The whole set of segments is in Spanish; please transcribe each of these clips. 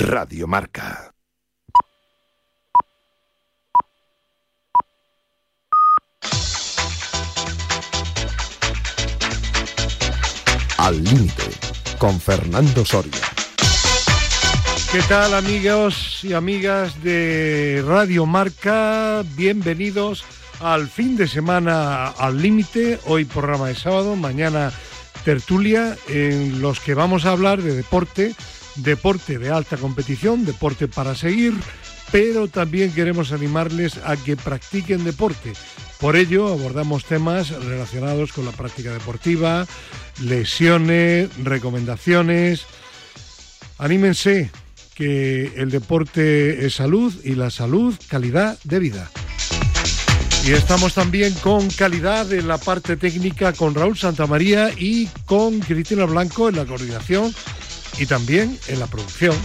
Radio Marca. Al límite, con Fernando Soria. ¿Qué tal amigos y amigas de Radio Marca? Bienvenidos al fin de semana al límite. Hoy programa de sábado, mañana tertulia en los que vamos a hablar de deporte, deporte de alta competición, deporte para seguir, pero también queremos animarles a que practiquen deporte. Por ello abordamos temas relacionados con la práctica deportiva, lesiones, recomendaciones. Anímense, que el deporte es salud y la salud calidad de vida. Y estamos también con calidad en la parte técnica con Raúl Santamaría y con Cristina Blanco en la coordinación y también en la producción.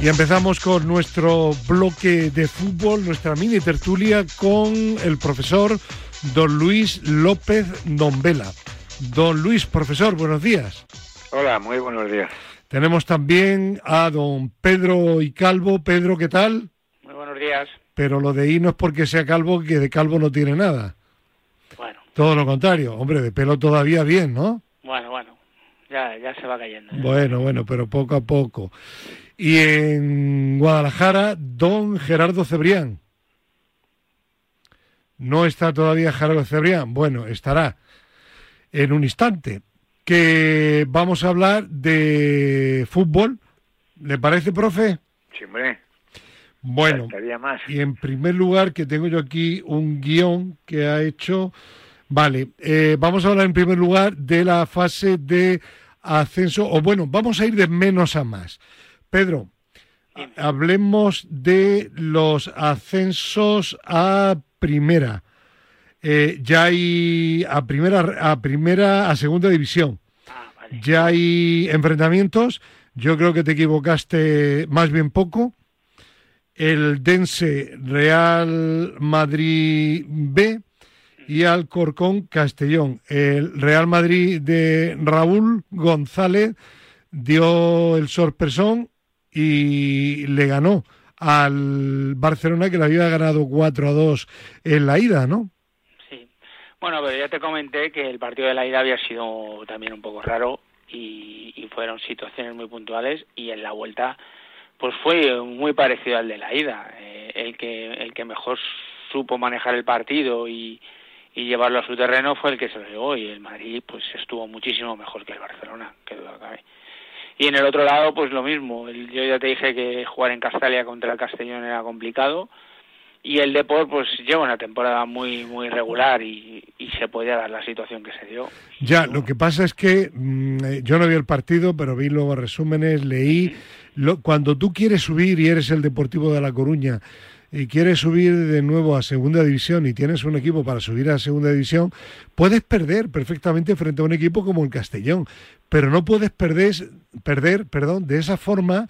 Y empezamos con nuestro bloque de fútbol, nuestra mini tertulia con el profesor don Luis López Nombela. Don Luis, profesor, buenos días. Hola, muy buenos días. Tenemos también a don Pedro y Calvo. Pedro, ¿qué tal? Muy buenos días. Pero lo de I no es porque sea calvo, que de calvo no tiene nada. Bueno. Todo lo contrario. Hombre, de pelo todavía bien, ¿no? Bueno, bueno. Ya, ya se va cayendo. Bueno, bueno, pero poco a poco. Y en Guadalajara, don Gerardo Cebrián. No está todavía Gerardo Cebrián. Bueno, estará en un instante. Que vamos a hablar de fútbol. ¿Le parece, profe? Sí, hombre. Bueno, más. y en primer lugar, que tengo yo aquí un guion que ha hecho. Vale, eh, vamos a hablar en primer lugar de la fase de ascenso, o bueno, vamos a ir de menos a más. Pedro, hablemos de los ascensos a primera. Eh, ya hay a primera, a primera, a segunda división. Ah, vale. Ya hay enfrentamientos. Yo creo que te equivocaste más bien poco. El Dense Real Madrid B y Alcorcón Castellón. El Real Madrid de Raúl González dio el sorpresón y le ganó al Barcelona que le había ganado 4 a 2 en la ida, ¿no? Sí. Bueno, pero ya te comenté que el partido de la ida había sido también un poco raro y, fueron situaciones muy puntuales y en la vuelta pues fue muy parecido al de la ida. Eh, el que el que mejor supo manejar el partido y, y llevarlo a su terreno fue el que se lo llevó y el Madrid pues estuvo muchísimo mejor que el Barcelona, que duda cabe. Y en el otro lado, pues lo mismo. Yo ya te dije que jugar en Castalia contra el Castellón era complicado. Y el Deport, pues lleva una temporada muy muy regular y, y se podía dar la situación que se dio. Ya, lo que pasa es que mm, eh, yo no vi el partido, pero vi luego resúmenes, leí. Lo, cuando tú quieres subir y eres el Deportivo de La Coruña y quieres subir de nuevo a Segunda División y tienes un equipo para subir a Segunda División, puedes perder perfectamente frente a un equipo como el Castellón, pero no puedes perder, perder perdón, de esa forma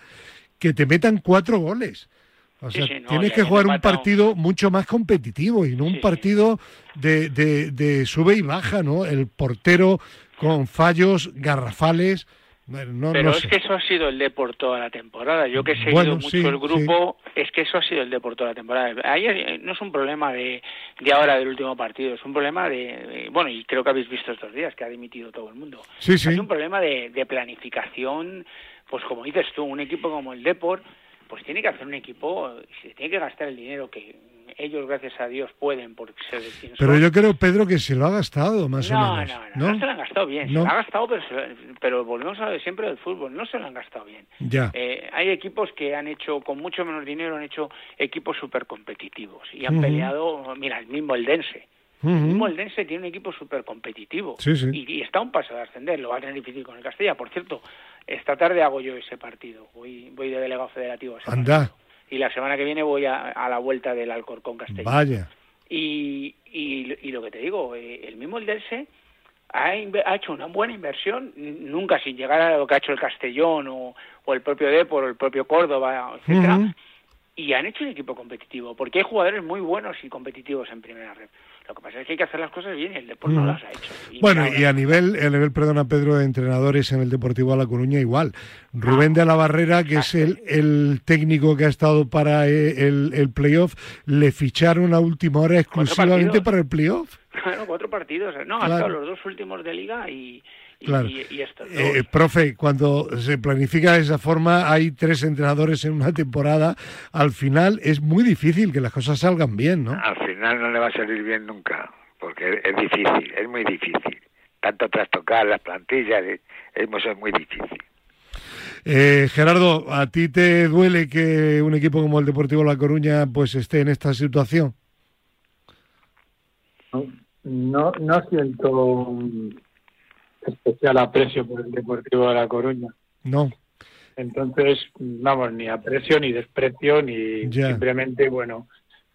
que te metan cuatro goles. O sea, sí, no, tienes que jugar un partido mucho más competitivo y no un sí. partido de, de- de sube y baja, ¿no? El portero con fallos garrafales. No, Pero no es sé. que eso ha sido el Deport toda la temporada. Yo que he seguido Bueno, mucho sí, el grupo, es que eso ha sido el Deport toda la temporada. Ahí eh, no es un problema de, de ahora del último partido, es un problema de, de- bueno, y creo que habéis visto estos días que ha dimitido todo el mundo. Sí. Es un problema de, de planificación, pues como dices tú, un equipo como el Deport, pues tiene que hacer un equipo, se tiene que gastar el dinero que ellos, gracias a Dios, pueden porque se tienen Pero suerte. yo creo, Pedro, que se lo ha gastado, más no, o menos. No, no, no, se lo han gastado bien. No. Se lo ha gastado, pero, se- pero volvemos a lo de siempre del fútbol. No se lo han gastado bien. Ya. Eh, hay equipos que han hecho, con mucho menos dinero, han hecho equipos súper competitivos y han peleado, mira, el mismo el Dense. Ujú. El mismo el Dense tiene un equipo súper competitivo Sí, sí. y, y está a un paso de ascender. Lo va a tener difícil con el Castilla. Por cierto, esta tarde hago yo ese partido. Voy, voy de delegado federativo a ese Anda. partido. Y la semana que viene voy a, a la vuelta del Alcorcón Castellón. Vaya. Y, y, y lo que te digo, eh, el mismo el Delce ha, ha hecho una buena inversión, nunca sin llegar a lo que ha hecho el Castellón o, o el propio Depor o el propio Córdoba, etcétera, y han hecho un equipo competitivo, porque hay jugadores muy buenos y competitivos en primera red. Lo que pasa es que hay que hacer las cosas bien y el Depor no las ha hecho. Bueno, y a nivel, a nivel, perdona Pedro, de entrenadores en el Deportivo La Coruña igual. Rubén de la Barrera, que es el, el técnico que ha estado para eh, el, el playoff, le ficharon a última hora exclusivamente para el playoff. Claro, cuatro partidos. No, Claro. hasta los dos últimos de liga y, Claro. y, y estos dos. Eh, profe, cuando se planifica de esa forma, hay tres entrenadores en una temporada, al final es muy difícil que las cosas salgan bien, ¿no? Al final no le va a salir bien nunca, porque es, es difícil, es muy difícil. Tanto trastocar las plantillas, es, es muy- difícil. Eh, Gerardo, ¿a ti te duele que un equipo como el Deportivo La Coruña pues esté en esta situación? No, no, siento especial aprecio por el Deportivo de La Coruña. No. Entonces, vamos, ni aprecio ni desprecio, ni Ya. simplemente, bueno,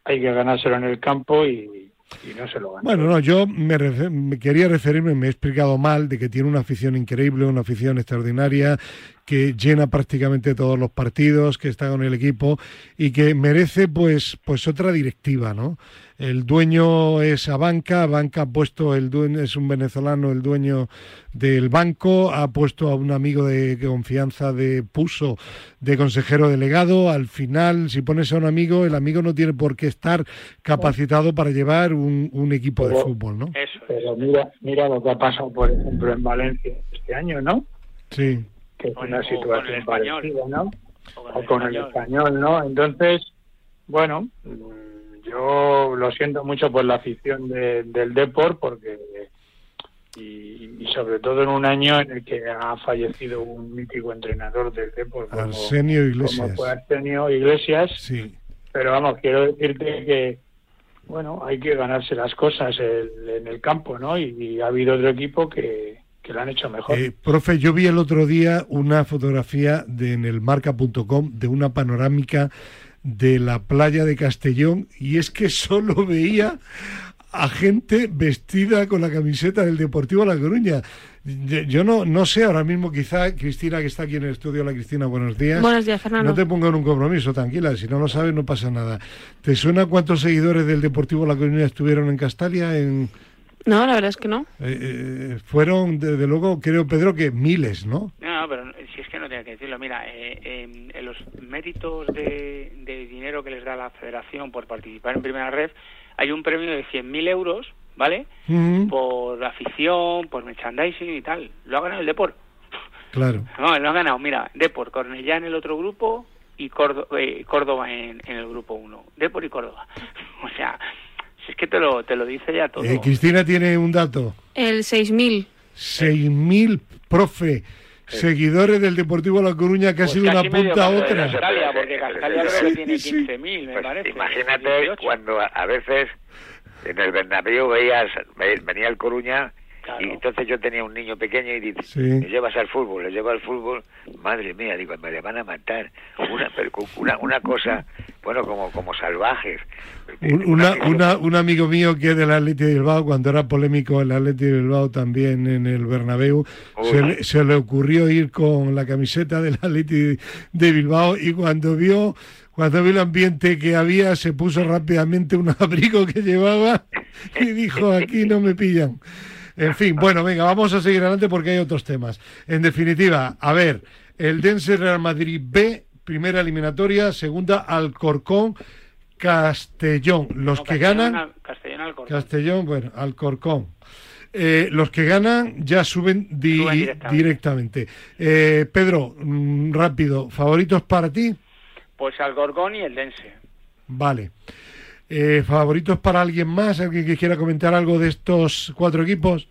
hay que ganárselo en el campo y, y no se lo gana. Bueno, no, yo me, me quería referirme, me he explicado mal, de que tiene una afición increíble, una afición extraordinaria, que llena prácticamente todos los partidos, que está con el equipo y que merece pues, pues otra directiva, ¿no? El dueño es Abanca, Abanca ha puesto, el dueño es un venezolano, el dueño del banco, ha puesto a un amigo de confianza de Puso de consejero delegado. Al final, si pones a un amigo, el amigo no tiene por qué estar capacitado para llevar un, un equipo de fútbol, ¿no? Eso es. Pero mira, mira lo que ha pasado, por ejemplo, en Valencia este año, ¿no? Sí. Que es una o con el situación parecida, ¿no? O o con el español, ¿no? Entonces, bueno, mm, yo lo siento mucho por la afición de- del Deport, porque y, y sobre todo en un año en el que ha fallecido un mítico entrenador del Deport, como, Arsenio Iglesias. como fue Arsenio Iglesias. Sí. Pero vamos, quiero decirte que, bueno, hay que ganarse las cosas el- en el campo, ¿no? Y, y ha habido otro equipo que, que lo han hecho mejor. Eh, profe, yo vi el otro día una fotografía de, en el marca.com de una panorámica de la playa de Castellón y es que solo veía a gente vestida con la camiseta del Deportivo La Coruña. Yo, no, no sé ahora mismo, quizá Cristina, que está aquí en el estudio, la Cristina, buenos días. Buenos días, Fernando. No te pongo en un compromiso, tranquila, si no lo sabes no pasa nada. ¿Te suena cuántos seguidores del Deportivo La Coruña estuvieron en Castalia? En, No, la verdad es que no. eh, eh, fueron, desde luego, creo, Pedro, que miles, ¿no? No, no, pero si es que no tenía que decirlo. Mira, eh, eh, en los méritos de, de dinero que les da la federación por participar en Primera Red, hay un premio de 100.000 euros, ¿vale? Por afición, por merchandising y tal. Lo ha ganado el Deport. Claro. No, lo ha ganado, mira, Deport, Cornellá en el otro grupo y Córdo- eh, Córdoba en, en el grupo 1. Deport y Córdoba. O sea, si es que te lo, te lo dice ya todo. Eh, Cristina tiene un dato. El 6.000. 6.000, profe, seguidores del Deportivo La Coruña, que ha Pues sido una punta a otra. Castalia, porque Castalia tiene Sí, 15.000, me Pues parece. imagínate 18. cuando a, a veces en el Bernabéu veías, ve- venía el Coruña Claro. y entonces yo tenía un niño pequeño y dice, Sí. le llevas al fútbol, le llevo al fútbol, madre mía, digo, me le van a matar. Una, una, una cosa, bueno, como, como salvajes. Un, una- una- un amigo mío que es del Atleti de Bilbao, cuando era polémico el Atleti de Bilbao también en el Bernabéu, se le, se le ocurrió ir con la camiseta del Atleti de Bilbao y cuando vio cuando vio el ambiente que había se puso rápidamente un abrigo que llevaba y dijo aquí no me pillan. En fin, bueno, venga, vamos a seguir adelante porque hay otros temas. En definitiva, a ver, el Dense Real Madrid B, primera eliminatoria, segunda Alcorcón, Castellón. Los No, que Castellón ganan, al- Castellón al Corcón. Castellón, bueno, Alcorcón. Eh, los que ganan ya suben, di- Suben directamente. directamente. Eh, Pedro, mm, rápido, ¿favoritos para ti? Pues Alcorcón y el Dense. Vale. Eh, ¿Favoritos para alguien más? ¿Alguien que quiera comentar algo de estos cuatro equipos?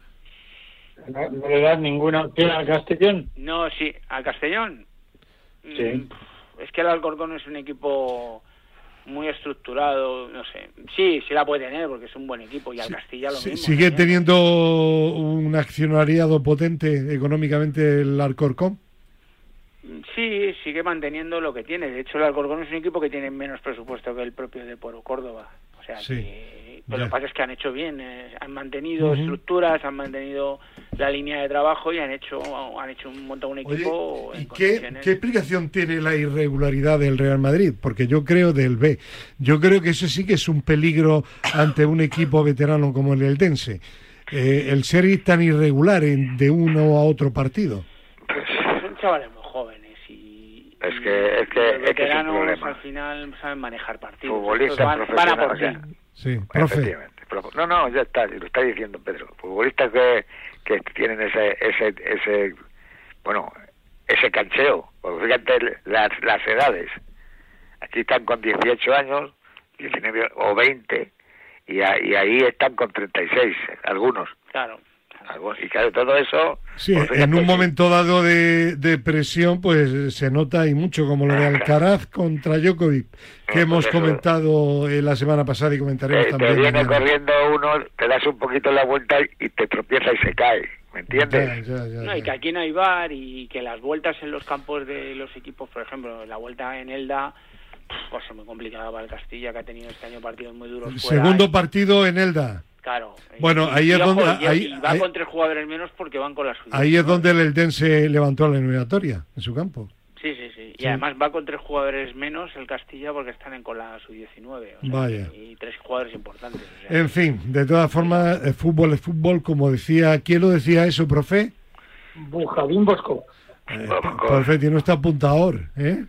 ¿No, no le das ninguna opción al Castellón? No, sí, al Castellón. Sí. Mm, Es que el Alcorcón es un equipo muy estructurado, no sé. Sí, sí la puede tener porque es un buen equipo y al Castilla lo Sí, mismo. ¿Sigue también. teniendo un accionariado potente económicamente el Alcorcón? Sí, sigue manteniendo lo que tiene. De hecho, el Alcorcón es un equipo que tiene menos presupuesto que el propio Depor o Córdoba. O sea, Sí. que- pero lo que pasa es que han hecho bien, eh, han mantenido estructuras, han mantenido la línea de trabajo y han hecho han hecho un montón un equipo Oye, en ¿y qué, condiciones. qué explicación tiene la irregularidad del Real Madrid? Porque yo creo del B. Yo creo que eso sí que es un peligro ante un equipo veterano como el Eldense. Eh, el ser tan irregular en- de uno a otro partido. Pues, chavales Es que- es que- los es que es un veteranos problema. al final saben manejar partidos. Futbolistas van, van a por. Sí, profe. Efectivamente. Pero- No, no, ya está, lo está diciendo Pedro. Futbolistas que, que tienen ese, ese, ese, bueno, ese cancheo. Porque fíjate las, las edades. Aquí están con 18 años, 19 o 20, y, a- y ahí están con 36, algunos. Claro. Y claro, todo eso... Sí, pues en un momento dado de, de presión, pues se nota y mucho, como lo de Alcaraz contra Djokovic, que hemos pues eso. comentado eh, la semana pasada y comentaremos Eh, te también. viene mañana. corriendo uno, te das un poquito la vuelta y te tropieza y se cae. ¿Me entiendes? Ya, ya, ya, No, y que aquí no hay bar y que las vueltas en los campos de los equipos, por ejemplo, la vuelta en Elda, pues es muy complicada para el Castilla, que ha tenido este año partidos muy duros. fuera. Segundo partido en Elda. Claro. Bueno, Y- ahí y es donde- ahí- y va ahí- con tres jugadores menos porque van con la suya. Ahí es donde el Eldense levantó la eliminatoria, en su campo. Sí, sí, sí. Y Sí. además va con tres jugadores menos el Castilla porque están en con la sub-19. o sea, Vaya. Y tres jugadores importantes. o sea, En fin, de todas formas, el fútbol es fútbol, como decía, ¿quién lo decía eso, profe? Bujadín Bosco. Eh, Bosco. profe, tiene usted apuntador, ¿eh?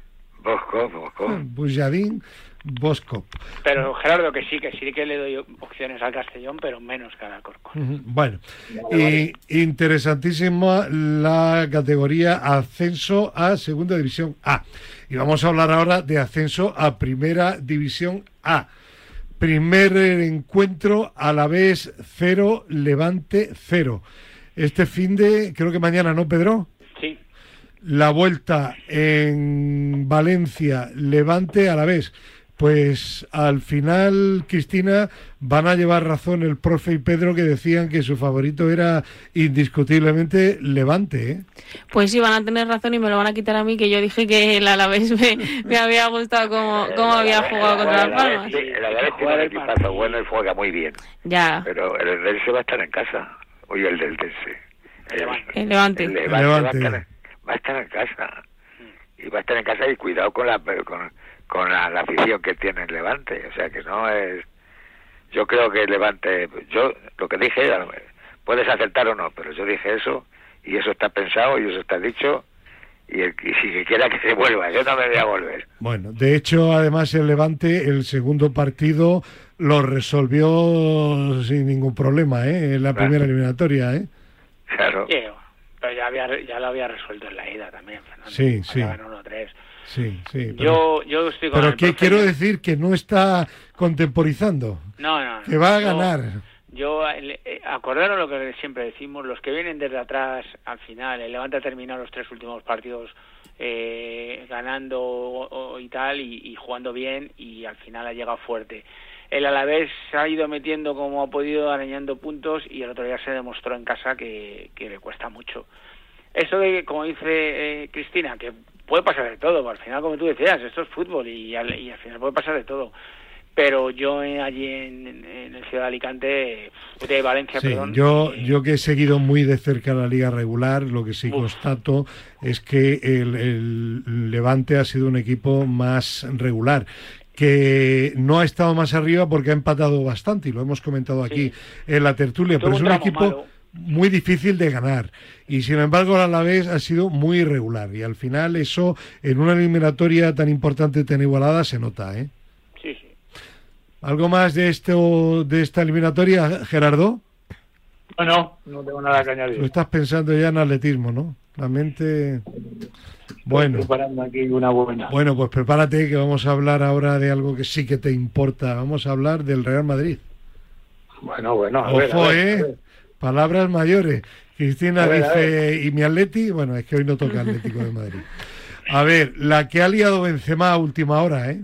Bosco, Bosco. Bujadín Bosco. Pero Gerardo, que sí, que sí que le doy opciones al Castellón, pero menos que al Alcorcón. Bueno, y interesantísima la categoría ascenso a Segunda División A. Y vamos a hablar ahora de ascenso a Primera División A. Primer encuentro a la vez cero, Levante cero. Este fin de, creo que mañana, ¿no, Pedro? La vuelta en Valencia, Levante a la vez. Pues al final, Cristina, van a llevar razón el profe y Pedro que decían que su favorito era indiscutiblemente Levante. ¿eh? Pues sí, van a tener razón y me lo van a quitar a mí, que yo dije que el Alavés me, me había gustado cómo, cómo había jugado contra las Palmas. Sí, el Alavés tiene un equipazo bueno y juega muy bien. Ya, Pero el Eldense va a estar en casa. Oye, el del Dense. El Levante. el Levante. El Levante, El Va, a estar, en casa. Y va a estar en casa y cuidado con la con, con la, la afición que tiene el Levante. O sea que no es... Yo creo que el Levante... Yo lo que dije, puedes acertar o no, pero yo dije eso y eso está pensado y eso está dicho. Y, el, y si que quiera que se vuelva, yo no me voy a volver. Bueno, de hecho, además el Levante, el segundo partido lo resolvió sin ningún problema, ¿eh? En la Claro. primera eliminatoria, ¿eh? Claro. Pero ya, había, ya lo había resuelto en la ida también, Fernando. Sí, sí. Acaban 1-3. Sí, sí. Pero, Yo, yo estoy con pero el ¿qué profe. quiero decir? Que no está contemporizando, No, no, no. que va a Yo- ganar. Yo, eh, acordaros lo que siempre decimos, los que vienen desde atrás al final, el Levante ha terminado los tres últimos partidos eh, ganando o- o- y tal, y, y jugando bien, y al final ha llegado fuerte. El Alavés se ha ido metiendo como ha podido, arañando puntos, y el otro día se demostró en casa que, que le cuesta mucho. Eso de, como dice eh, Cristina, que puede pasar de todo, al final, como tú decías, esto es fútbol y al, y al final puede pasar de todo. Pero yo eh, allí en, en el Ciudad de Alicante, de Valencia, Sí, perdón. yo, eh, yo que he seguido muy de cerca la liga regular, lo que sí Uf. constato es que el, el Levante ha sido un equipo más regular que no ha estado más arriba porque ha empatado bastante y lo hemos comentado aquí Sí. en la tertulia, pero es un equipo malo. muy difícil de ganar y sin embargo el Alavés ha sido muy irregular y al final eso en una eliminatoria tan importante tan igualada se nota, ¿eh? Sí, sí. ¿Algo más de esto de esta eliminatoria, Gerardo? No, no, no tengo nada que añadir. Lo estás pensando ya en atletismo, ¿no? La mente. Bueno, Estoy preparando aquí una buena. bueno, pues prepárate que vamos a hablar ahora de algo que sí que te importa. Vamos a hablar del Real Madrid. Bueno, bueno, a ver, a Ojo, ver, a ¿eh? ver. Palabras mayores. Cristina ver, dice, ¿y mi Atleti? Bueno, es que hoy no toca Atlético de Madrid. A ver, la que ha liado Benzema a última hora, ¿eh?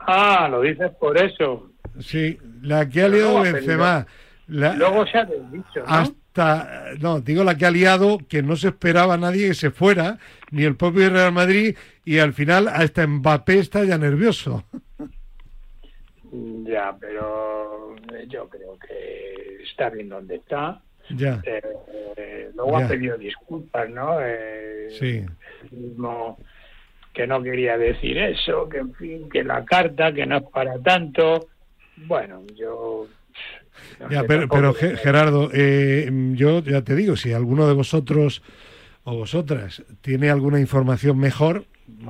Ah, lo dices por eso. Sí, la que ha liado Benzema. La- Luego se ha desdicho, ¿no? No digo la que ha liado que no se esperaba nadie que se fuera ni el propio Real Madrid y al final hasta Mbappé está ya nervioso Ya, pero yo creo que está bien donde está. Ya. Eh, eh, luego Ya. ha pedido disculpas, ¿no? Eh, Sí. mismo que no quería decir eso, que en fin, que la carta, que no es para tanto. Bueno, yo... Ya, pero, pero Ge- Gerardo, eh, yo ya te digo, si alguno de vosotros o vosotras tiene alguna información mejor,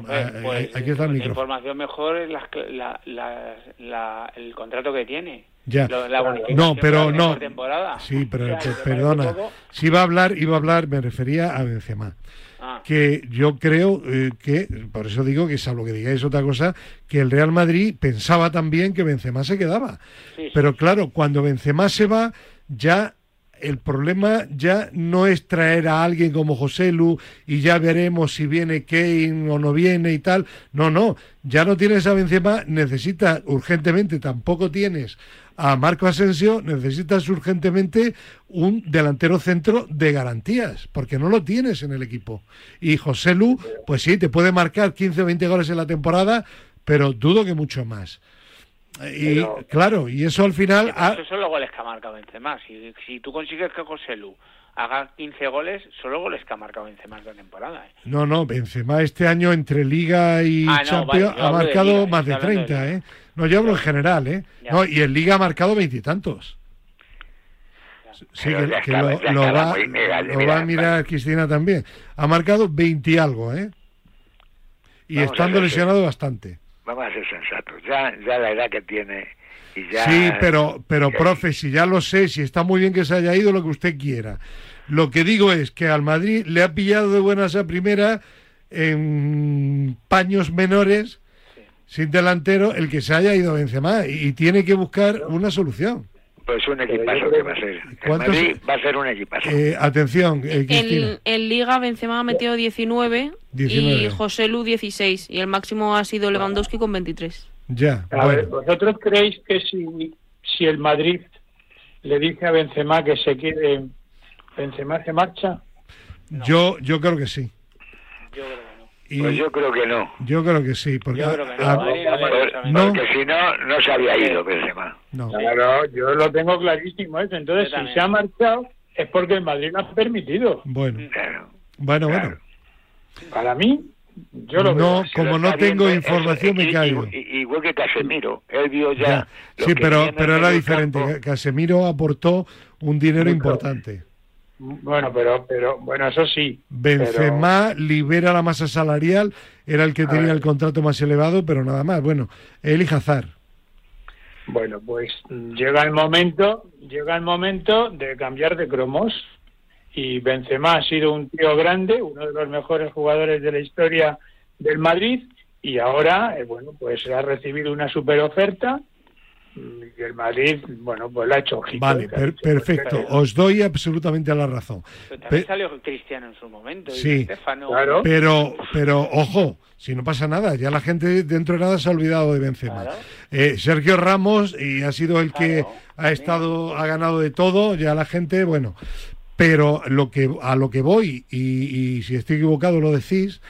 eh, pues, aquí está el la información mejor es la- la- la- la- el contrato que tiene. Ya. La No, pero no. temporada. Sí, pero O sea, pe- ¿te parece perdona. Si iba a hablar, iba a hablar, me refería a Benzema. Ah, Que yo creo eh, que, por eso digo que salvo que digáis otra cosa, que el Real Madrid pensaba también que Benzema se quedaba. sí, sí. Pero claro, cuando Benzema se va, ya el problema ya no es traer a alguien como José Lu y ya veremos si viene Kane o no viene y tal. No, no, ya no tienes a Benzema, necesitas urgentemente, tampoco tienes a Marco Asensio, necesitas urgentemente un delantero centro de garantías, porque no lo tienes en el equipo. Y José Lu, pues sí, te puede marcar 15 o 20 goles en la temporada, pero dudo que mucho más. Y Pero- claro, y eso al final... Esos son los goles que ha marcado Benzema. Si, si tú consigues que José Lu haga 15 goles, son los goles que ha marcado Benzema esta temporada. ¿eh? No, no, Benzema este año entre Liga y Ah, no, Champions vale, ha de marcado Liga, más de estoy hablando de 30, Liga. ¿eh? No, yo hablo en general, ¿eh? Ya. No, y en Liga ha marcado veintitantos. Sí, que, ya que estaba- lo, va, lo a mirar Cristina también. Ha marcado 20 y algo, ¿eh? Y Vamos estando lesionado bastante. Vamos a ser sensatos. Ya, ya la edad que tiene y ya... Sí, pero, pero que- profe, si ya lo sé, si está muy bien que se haya ido, lo que usted quiera. Lo que digo es que al Madrid le ha pillado de buenas a primera en paños menores, sin delantero, el que se haya ido Benzema y, y tiene que buscar una solución. Pues un equipazo que va a ser. El ¿Cuántos- Madrid va a ser un equipazo. Eh, atención, eh, en Liga Benzema ha metido 19, 19. y José Lu 16 y el máximo ha sido Lewandowski con 23. Ya, A ver. ¿vosotros creéis que si, si el Madrid le dice a Benzema que se quede, Benzema se marcha? Yo, yo creo que sí. Yo creo que no. Y Pues yo creo que no. yo creo que sí, porque Yo creo que no. a- Madrid. Porque si no, no se había ido Benzema. no. Claro, yo lo tengo clarísimo eso. Entonces, si se ha marchado es porque el Madrid lo ha permitido. Bueno, Claro. bueno, Claro. bueno. Para mí, yo lo No, veo. como Lo no tengo viendo, información, es- me caigo. Igual que Casemiro. Él vio ya. Sí, pero, pero era diferente. campo. Casemiro aportó un dinero Mucho. importante. Bueno, pero, pero, bueno, eso sí. Benzema libera la masa salarial, era el que A tenía ver. el contrato más elevado, pero nada más. Bueno, él y Hazard. Bueno, pues llega el momento, llega el momento de cambiar de cromos. Y Benzema ha sido un tío grande, uno de los mejores jugadores de la historia del Madrid, y ahora, eh, bueno, pues ha recibido una super oferta y el Madrid, bueno, pues la ha hecho ojito. Vale, per- pues, perfecto. Os doy absolutamente la razón. Pero también Pe- salió Cristiano en su momento. y Sí. Estefano. Claro. Pero, pero ojo, si no pasa nada, ya la gente dentro de nada se ha olvidado de Benzema. Claro. Eh, Sergio Ramos y ha sido el que ha estado, ha ganado de todo, ya la gente, bueno. Pero lo que a lo que voy y, y si estoy equivocado lo decís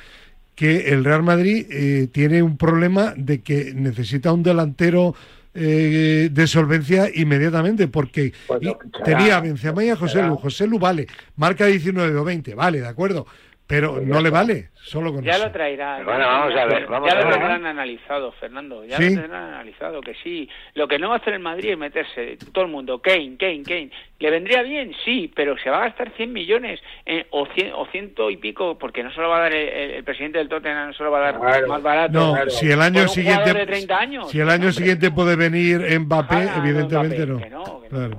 que el Real Madrid eh, tiene un problema de que necesita un delantero eh, de solvencia inmediatamente porque Bueno, fichará, tenía a Benzema y a José. Lu. José Lu vale, marca 19 o 20, vale, de acuerdo, pero Pues no le vale, solo con Ya eso. lo traerá. Bueno, ya vamos a ver, vamos ya a lo tendrán analizado, Fernando. Ya ¿Sí? lo tendrán analizado, que sí. Lo que no va a hacer el Madrid es meterse todo el mundo, Kane, Kane, Kane. ¿Le vendría bien? Sí, pero se va a gastar 100 millones eh, o, 100, o ciento y pico, porque no se lo va a dar el, el- el presidente del Tottenham, no se lo va a dar Claro. más barato. No, Claro. si el año un siguiente jugador de 30 años. si el año Hombre. siguiente puede venir Mbappé, Ojalá, no, evidentemente Mbappé, no. que no, que no. Claro.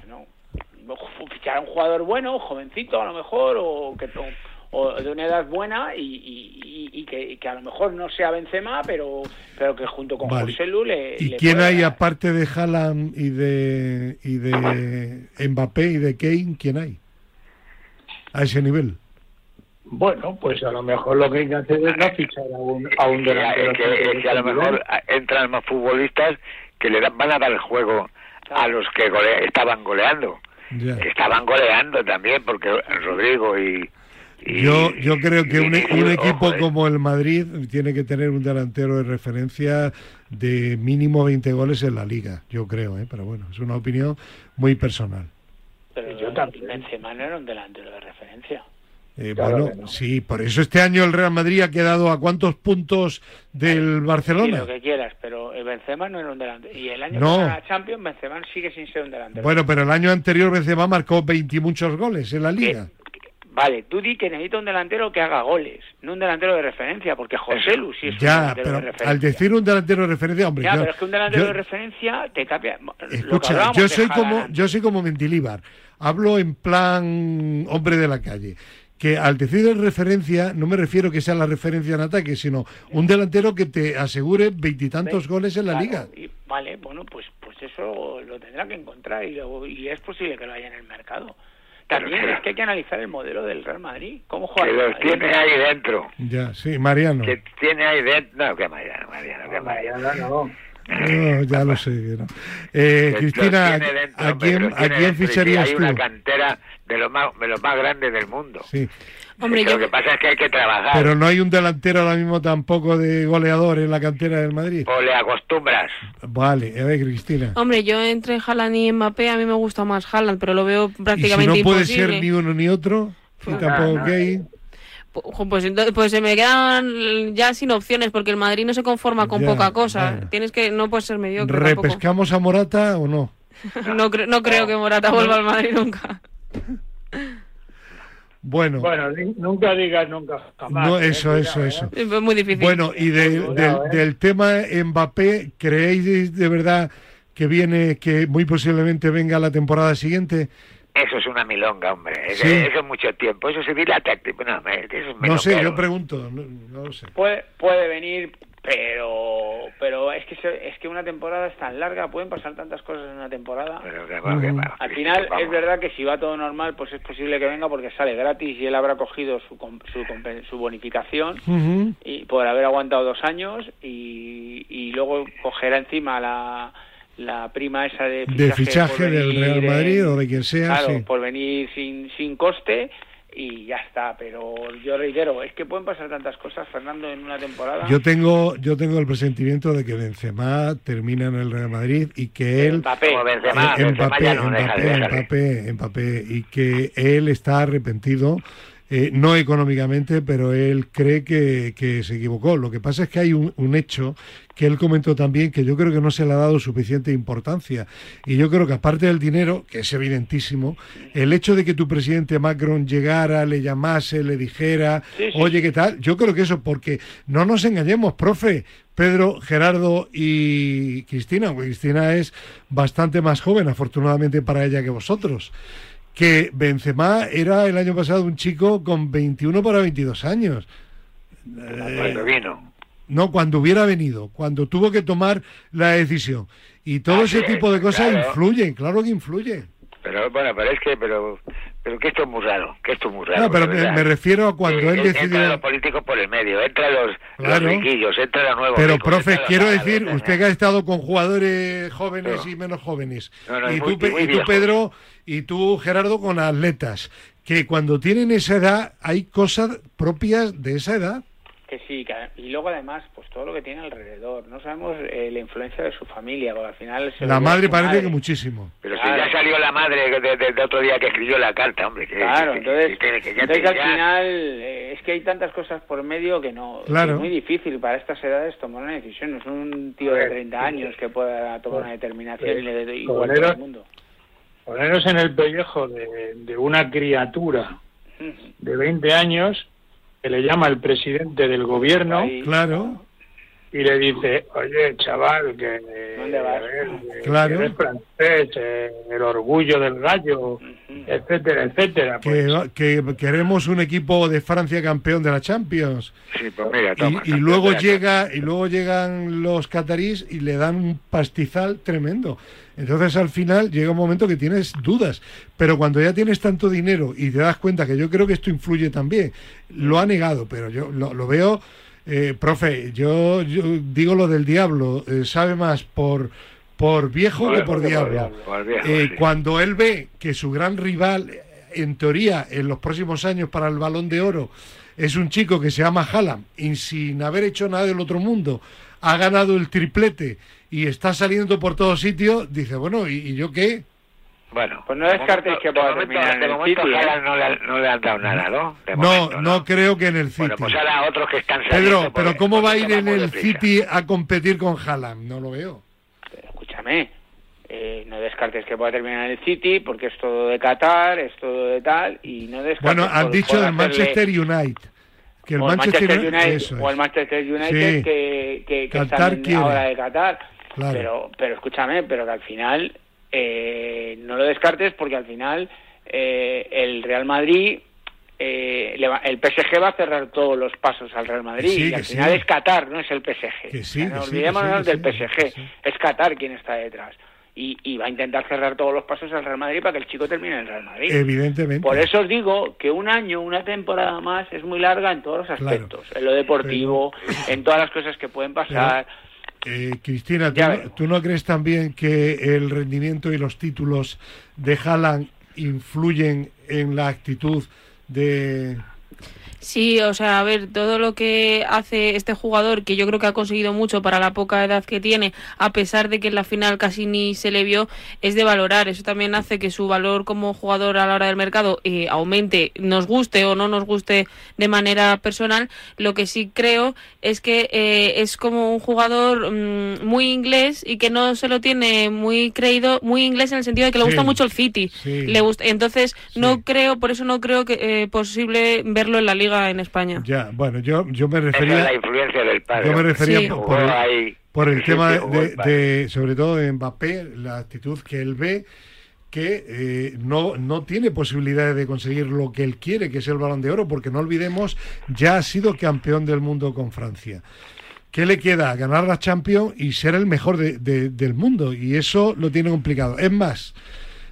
que no. Fichar a un jugador bueno, jovencito a lo mejor, o que to- o de una edad buena y, y- y- y que, y que a lo mejor no sea Benzema, pero pero que junto con Vale. José Lu le, ¿Y le quién pueda- hay aparte de Haaland y de y de Mbappé y de Kane? ¿Quién hay? A ese nivel. Bueno, pues a lo mejor lo que hay que hacer es no fichar a un, a un delantero. que- que a lo mejor entran más futbolistas que le dan- van a dar el juego a los que golea- estaban goleando. Ya. Que estaban goleando también, porque Rodrigo Y- Yo, yo creo que un, un equipo ojo, eh, como el Madrid tiene que tener un delantero de referencia de mínimo 20 goles en la liga, yo creo, ¿eh? pero bueno, es una opinión muy personal. Pero Yo también. Benzema no era un delantero de referencia. Eh, Claro bueno, no. sí, por eso este año el Real Madrid ha quedado a cuántos puntos del Barcelona. lo que quieras, pero el Benzema no era un delantero. Y el año No. que la Champions, Benzema sigue sin ser un delantero. Bueno, pero el año anterior Benzema marcó 20 y muchos goles en la liga. Vale, tú di que necesita un delantero que haga goles, no un delantero de referencia, porque José Lu sí es un Ya, delantero pero de referencia. al decir un delantero de referencia, hombre, Ya, yo- pero es que un delantero yo- de referencia te cambia. Escucha, yo soy como yo soy como Mendilíbar. Hablo en plan hombre de la calle. Que al decir de referencia no me refiero que sea la referencia en ataque, sino un delantero que te asegure veintitantos goles en la Claro, liga. y- vale, bueno, pues pues eso lo tendrá que encontrar y, y es posible que lo haya en el mercado. También es que hay que analizar el modelo del Real Madrid. ¿Cómo juega Que el los Madrid? tiene ahí dentro. Ya, sí, Mariano. Que tiene ahí dentro. No, que Mariano, Mariano, que No, Mariano. Mariano no. No, ya lo sé. no. Eh, Cristina, dentro, ¿a quién, ¿a quién y ficharías Hay tú? una cantera de los más, de los más grandes del mundo. Sí, Hombre, Lo yo, que pasa es que hay que trabajar. pero no hay un delantero ahora mismo tampoco de goleador en la cantera del Madrid. O le acostumbras. Vale, a ver, Cristina. hombre, yo entre Haaland y Mbappé a mí me gusta más Haaland, pero lo veo Y si prácticamente no puede imposible. ser ni uno ni otro, y Pues tampoco nada, Kane. Pu- Pues, pues se me quedan ya sin opciones porque el Madrid no se conforma con Ya, poca cosa. bueno. Tienes que no puedes ser mediocre tampoco. ¿Repescamos a Morata o no? No, cre- no creo que Morata vuelva al Madrid nunca. Bueno, Bueno, nunca digas nunca jamás. no, eh, eso, cuidado, eso, eh. eso. Es muy difícil. Bueno, y de- Cuidado, del, eh. del tema Mbappé, ¿creéis de verdad que viene, que muy posiblemente venga la temporada siguiente? Eso es una milonga, hombre. Sí. Eso es mucho tiempo. Eso se dilata. No, eso es No sé, yo pregunto, no, no lo sé. Puede, puede venir, pero pero es que se- es que una temporada es tan larga, pueden pasar tantas cosas en una temporada. Pero que va, que Ujú. va, Al final vamos. es verdad que si va todo normal, pues es posible que venga porque sale gratis y él habrá cogido su com- su, su bonificación y por haber aguantado dos años y, y luego cogerá encima la, la prima esa de fichaje, De fichaje del venir Real en- Madrid o de quien sea, claro, sí. por venir sin, sin coste y ya está. Pero yo reitero, es que pueden pasar tantas cosas, Fernando, en una temporada. Yo tengo, yo tengo el presentimiento de que Benzema termina en el Real Madrid y que él Mbappé. Benzema, Eh, Benzema Mbappé, ya no deja Mbappé, de dejarle. Mbappé, Mbappé, y que él está arrepentido, eh, no económicamente, pero él cree que, que se equivocó. Lo que pasa es que hay un, un hecho que él comentó también que yo creo que no se le ha dado suficiente importancia. Y yo creo que aparte del dinero, que es evidentísimo, el hecho de que tu presidente Macron llegara, le llamase, le dijera, Sí, sí. oye, ¿qué tal? Yo creo que eso, porque no nos engañemos, profe, Pedro, Gerardo y Cristina, porque Cristina es bastante más joven, afortunadamente para ella que vosotros. Que Benzema era el año pasado un chico con 21 para 22 años. Eh, Cuando vino. No, cuando hubiera venido, cuando tuvo que tomar la decisión. Y todo Ah, ese sí, tipo de cosas claro. influyen, claro que influyen. Pero bueno, pero es que, pero, pero que esto es muy raro, que esto es muy raro. No, pero me, refiero a cuando él decidió... los políticos por el medio, entran los, Claro. los riquillos, entran los nuevos Pero, ricos, profe, los quiero decir, usted que ha estado con jugadores jóvenes No. y menos jóvenes, No, no, y, tú, muy y tú. Pedro, y tú, Gerardo, con atletas, que cuando tienen esa edad hay cosas propias de esa edad. Que sí, que- y luego además, pues todo lo que tiene alrededor. No sabemos eh, la influencia de su familia, porque al final... se La madre parece madre. que muchísimo. Pero Claro. si ya salió la madre de, de- de otro día que escribió la carta, hombre. Que, Claro, que- entonces, que ya entonces te- al ya- final eh, es que hay tantas cosas por medio que no Claro. es muy difícil para estas edades tomar una decisión. No es un tío de ver, 30 años que pueda tomar una determinación Sí. y le dé igual a Poneros- todo el mundo. Poneros en el pellejo de, de una criatura de 20 años que le llama el presidente del gobierno. Claro, y le dice, oye, chaval, que, ¿Dónde vas? a ver, que- Claro. que eres francés, eh, el orgullo del gallo, etcétera, etcétera. que, Pues, que queremos un equipo de Francia campeón de la Champions. Sí, pues mira, toma. Y, y luego llega y luego llegan los catarís y le dan un pastizal tremendo. Entonces al final llega un momento que tienes dudas, pero cuando ya tienes tanto dinero y te das cuenta que yo creo que esto influye también, lo ha negado, pero yo lo, lo veo, eh, profe, yo, yo digo lo del diablo, eh, sabe más por por viejo que por diablo. diablo, por viejo, Eh, sí. Cuando él ve que su gran rival en teoría, en los próximos años para el balón de oro, es un chico que se llama Haaland y sin haber hecho nada del otro mundo, ha ganado el triplete y está saliendo por todos sitios, dice, bueno, ¿y, y yo qué? Bueno, Pues no descartes que pueda terminar en de el momento City, ¿eh? No, le, no le han dado nada, ¿no? De No, momento, no creo que en el City. Bueno, pues ahora otros que están. Pedro, pero ¿cómo va a ir en el. City a competir con Haaland? No lo veo. Pero escúchame, eh, no descartes que pueda terminar en el City porque es todo de Qatar, es todo de tal y no descartes Bueno, han por- dicho por del hacerle- Manchester United. Que el o Manchester, Manchester United, eso o el es. Manchester United Sí. que, que, que están ahora de Qatar. Claro. Pero, pero escúchame, pero que al final eh, no lo descartes porque al final eh, el Real Madrid, eh, va- el PSG va a cerrar todos los pasos al Real Madrid sí, y al sí. final es Qatar, no es el PSG. Que sí, O sea, no que sí, olvidémonos del PSG, es Qatar quien está detrás. Y, y va a intentar cerrar todos los pasos al Real Madrid para que el chico termine en el Real Madrid. Evidentemente. Por eso os digo que un año, una temporada más es muy larga en todos los Claro. aspectos, en lo deportivo, en todas las cosas que pueden pasar. Eh, Cristina, ¿tú no crees también que el rendimiento y los títulos de Haaland influyen en la actitud de... Sí, o sea, a ver, todo lo que hace este jugador, que yo creo que ha conseguido mucho para la poca edad que tiene, a pesar de que en la final casi ni se le vio, es de valorar. Eso también hace que su valor como jugador a la hora del mercado eh, aumente, nos guste o no nos guste de manera personal. Lo que sí creo es que eh, es como un jugador mm, muy inglés y que no se lo tiene muy creído, muy inglés en el sentido de que le Sí. gusta mucho el City. Sí. Le gusta, entonces, Sí. no creo, por eso no creo que eh, posible verlo en la liga en España. Ya, bueno, yo, yo me Esa es refería... la influencia del padre. Yo me refería Sí. por, el, ahí, por el sí, tema sí, de, de- sobre todo de Mbappé, la actitud que él ve que eh, no, no tiene posibilidades de conseguir lo que él quiere, que es el balón de oro, porque no olvidemos, ya ha sido campeón del mundo con Francia. ¿Qué le queda? Ganar la Champions y ser el mejor de- de- del mundo. Y eso lo tiene complicado. Es más,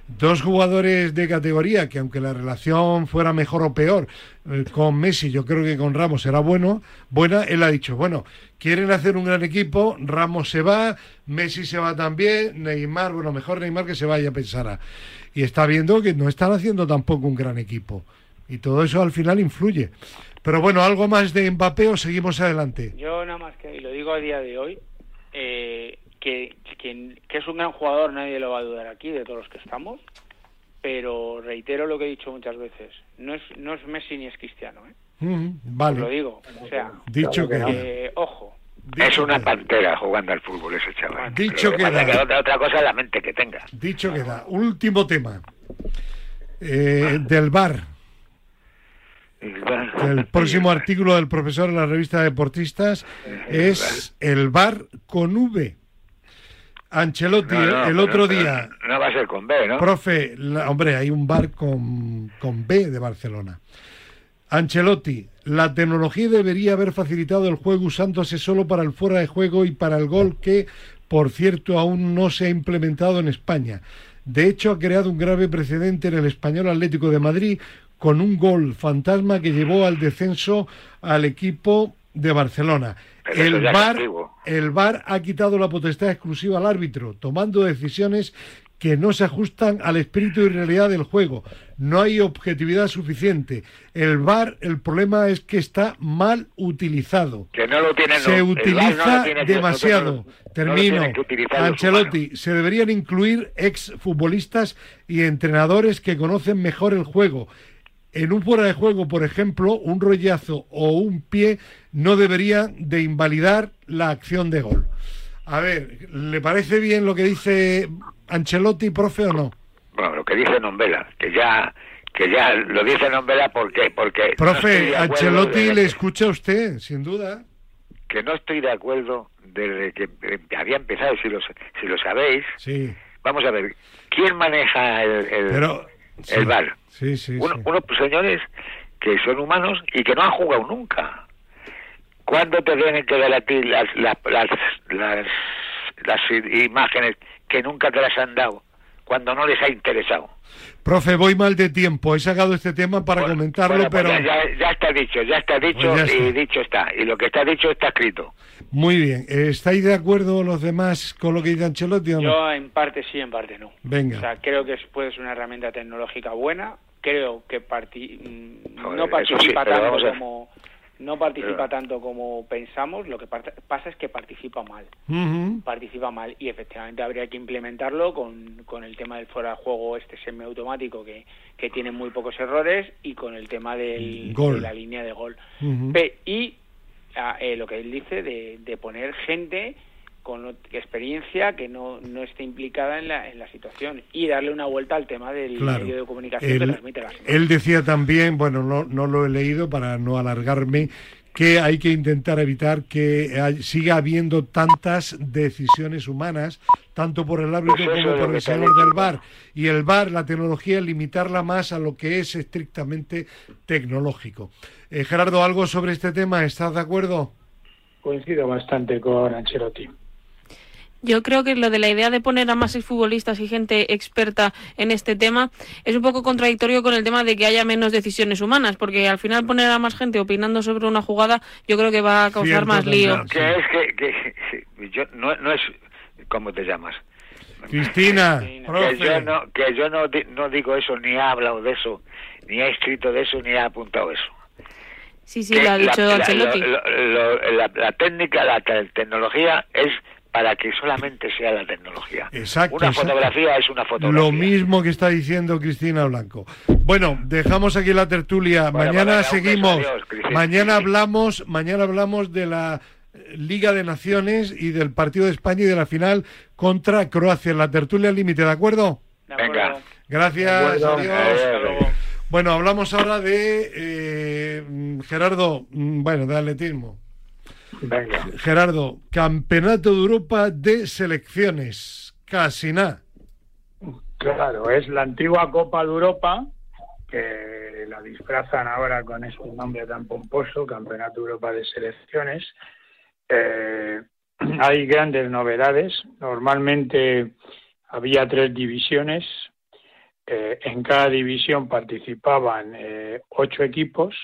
dos jugadores de categoría que aunque la relación fuera mejor o peor eh, con Messi, yo creo que con Ramos era bueno, buena, él ha dicho, bueno, quieren hacer un gran equipo, Ramos se va, Messi se va también, Neymar, bueno, mejor Neymar que se vaya, pensará. Y está viendo que no están haciendo tampoco un gran equipo. Y todo eso al final influye. Pero bueno, algo más de Mbappé o seguimos adelante. Yo nada más que, y lo digo a día de hoy, eh, que, que, que es un gran jugador, nadie lo va a dudar aquí, de todos los que estamos, pero reitero lo que he dicho muchas veces, no es, no es Messi ni es Cristiano, ¿eh? Mm, Os lo vale, digo, o sea, dicho que que eh, ojo, Es una pantera jugando al fútbol ese chaval. Dicho que que otra, otra cosa es la mente que tenga. Dicho queda. Último tema. Eh, del bar. El próximo artículo del profesor en la revista Deportistas es el bar con V. Ancelotti, No, no, el otro pero día, No va a ser con B, ¿no? profe, la- hombre, hay un bar con, con B de Barcelona. Ancelotti, la tecnología debería haber facilitado el juego usándose solo para el fuera de juego y para el gol que, por cierto, aún no se ha implementado en España. De hecho, ha creado un grave precedente en el español Atlético de Madrid con un gol fantasma que llevó al descenso al equipo de Barcelona. Pero El VAR, el VAR ha quitado la potestad exclusiva al árbitro, tomando decisiones que no se ajustan al espíritu y realidad del juego. No hay objetividad suficiente. El VAR, el problema es que está mal utilizado. Que no lo tienen Se los- no utiliza lo tiene que- demasiado. no Termino. Ancelotti, se deberían incluir ex futbolistas y entrenadores que conocen mejor el juego. En un fuera de juego, por ejemplo, un rollazo o un pie no deberían de invalidar la acción de gol. A ver, ¿le parece bien lo que dice Ancelotti, profe, o no? Bueno, lo que dice Nombela, que ya que ya lo dice Nombela porque porque Profe, Ancelotti le escucha a usted, sin duda. que no estoy de acuerdo desde que eh, había empezado, si lo, si lo sabéis. Sí, Vamos a ver, ¿quién maneja el, el, pero... sí, el VAR? Sí, sí, Uno-. Unos señores que son humanos y que no han jugado nunca. ¿Cuándo te tienen que dar a ti las, las, las, las, las imágenes que nunca te las han dado? Cuando no les ha interesado. Profe, voy mal de tiempo. He sacado este tema para Bueno, comentarlo, bueno, pues pero... ya, ya- ya está dicho, ya está dicho Pues ya y está. dicho está. Y lo que está dicho está escrito. Muy bien. ¿Estáis de acuerdo los demás con lo que dice Ancelotti o no? yo en parte sí, en parte no. Venga. O sea, creo que es- puede ser una herramienta tecnológica buena, creo que parti Joder, no sí, participa tanto como no participa Pero- tanto como pensamos lo que pasa es que participa mal. Participa mal y efectivamente habría que implementarlo con, con el tema del fuera de juego este semiautomático que, que tiene muy pocos errores y con el tema del, Gol. de la línea de gol. Y ah, eh, lo que él dice de, de poner gente con experiencia que no, no esté implicada en la, en la situación y darle una vuelta al tema del Claro. medio de comunicación que transmite las él decía también, bueno, no, no lo he leído para no alargarme, que hay que intentar evitar que hay- siga habiendo tantas decisiones humanas, tanto por el árbitro Pues como por el señor del VAR. Y el VAR, la tecnología, limitarla más a lo que es estrictamente tecnológico. Eh, Gerardo, ¿algo sobre este tema? ¿Estás de acuerdo? Coincido bastante con Ancelotti. Yo creo que lo de la idea de poner a más futbolistas y gente experta en este tema es un poco contradictorio con el tema de que haya menos decisiones humanas, porque al final poner a más gente opinando sobre una jugada yo creo que va a causar Cierto más lío. Que es que, que, que yo, no, no es, ¿cómo te llamas? Cristina. Que yo, no, que yo no, di- no digo eso, ni he hablado de eso, ni he escrito de eso, ni he apuntado eso. Sí, sí, Que lo ha dicho la, Ancelotti. lo- lo- lo- la- la técnica, la te- tecnología es para que solamente sea la tecnología. Exacto, Una exacto. fotografía es una fotografía. Lo mismo que está diciendo Cristina Blanco. Bueno, dejamos aquí la tertulia. Bueno, mañana beso, seguimos. adiós, mañana hablamos, mañana hablamos de la eh, Liga de Naciones y del partido de España y de la final contra Croacia. En la tertulia al límite, ¿de acuerdo? ¿De Venga. Gracias, Bueno, adiós. Bueno, hablamos ahora de eh, Gerardo, mm, bueno, de atletismo. Venga. Gerardo, Campeonato de Europa de Selecciones. Casi nada. Claro, es la antigua Copa de Europa, que la disfrazan ahora con ese nombre tan pomposo, Campeonato de Europa de Selecciones. Eh, hay grandes novedades. Normalmente había tres divisiones. Eh, en cada división participaban eh, ocho equipos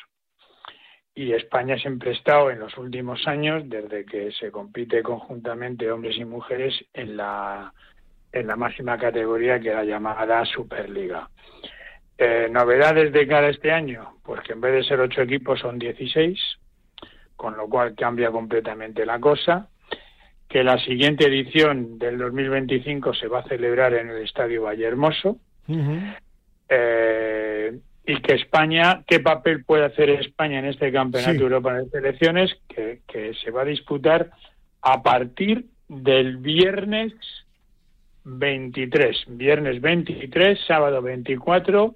y España siempre ha estado en los últimos años, desde que se compite conjuntamente hombres y mujeres en la en la máxima categoría que era llamada Superliga. Eh, novedades de cara a este año, pues que en vez de ser ocho equipos son 16, con lo cual cambia completamente la cosa. Que la siguiente edición del 2025 se va a celebrar en el Estadio Vallehermoso. Ujú. Eh, y que España, ¿qué papel puede hacer España en este Campeonato Sí. de Europa de Selecciones? Que, que se va a disputar a partir del viernes 23, viernes 23, sábado 24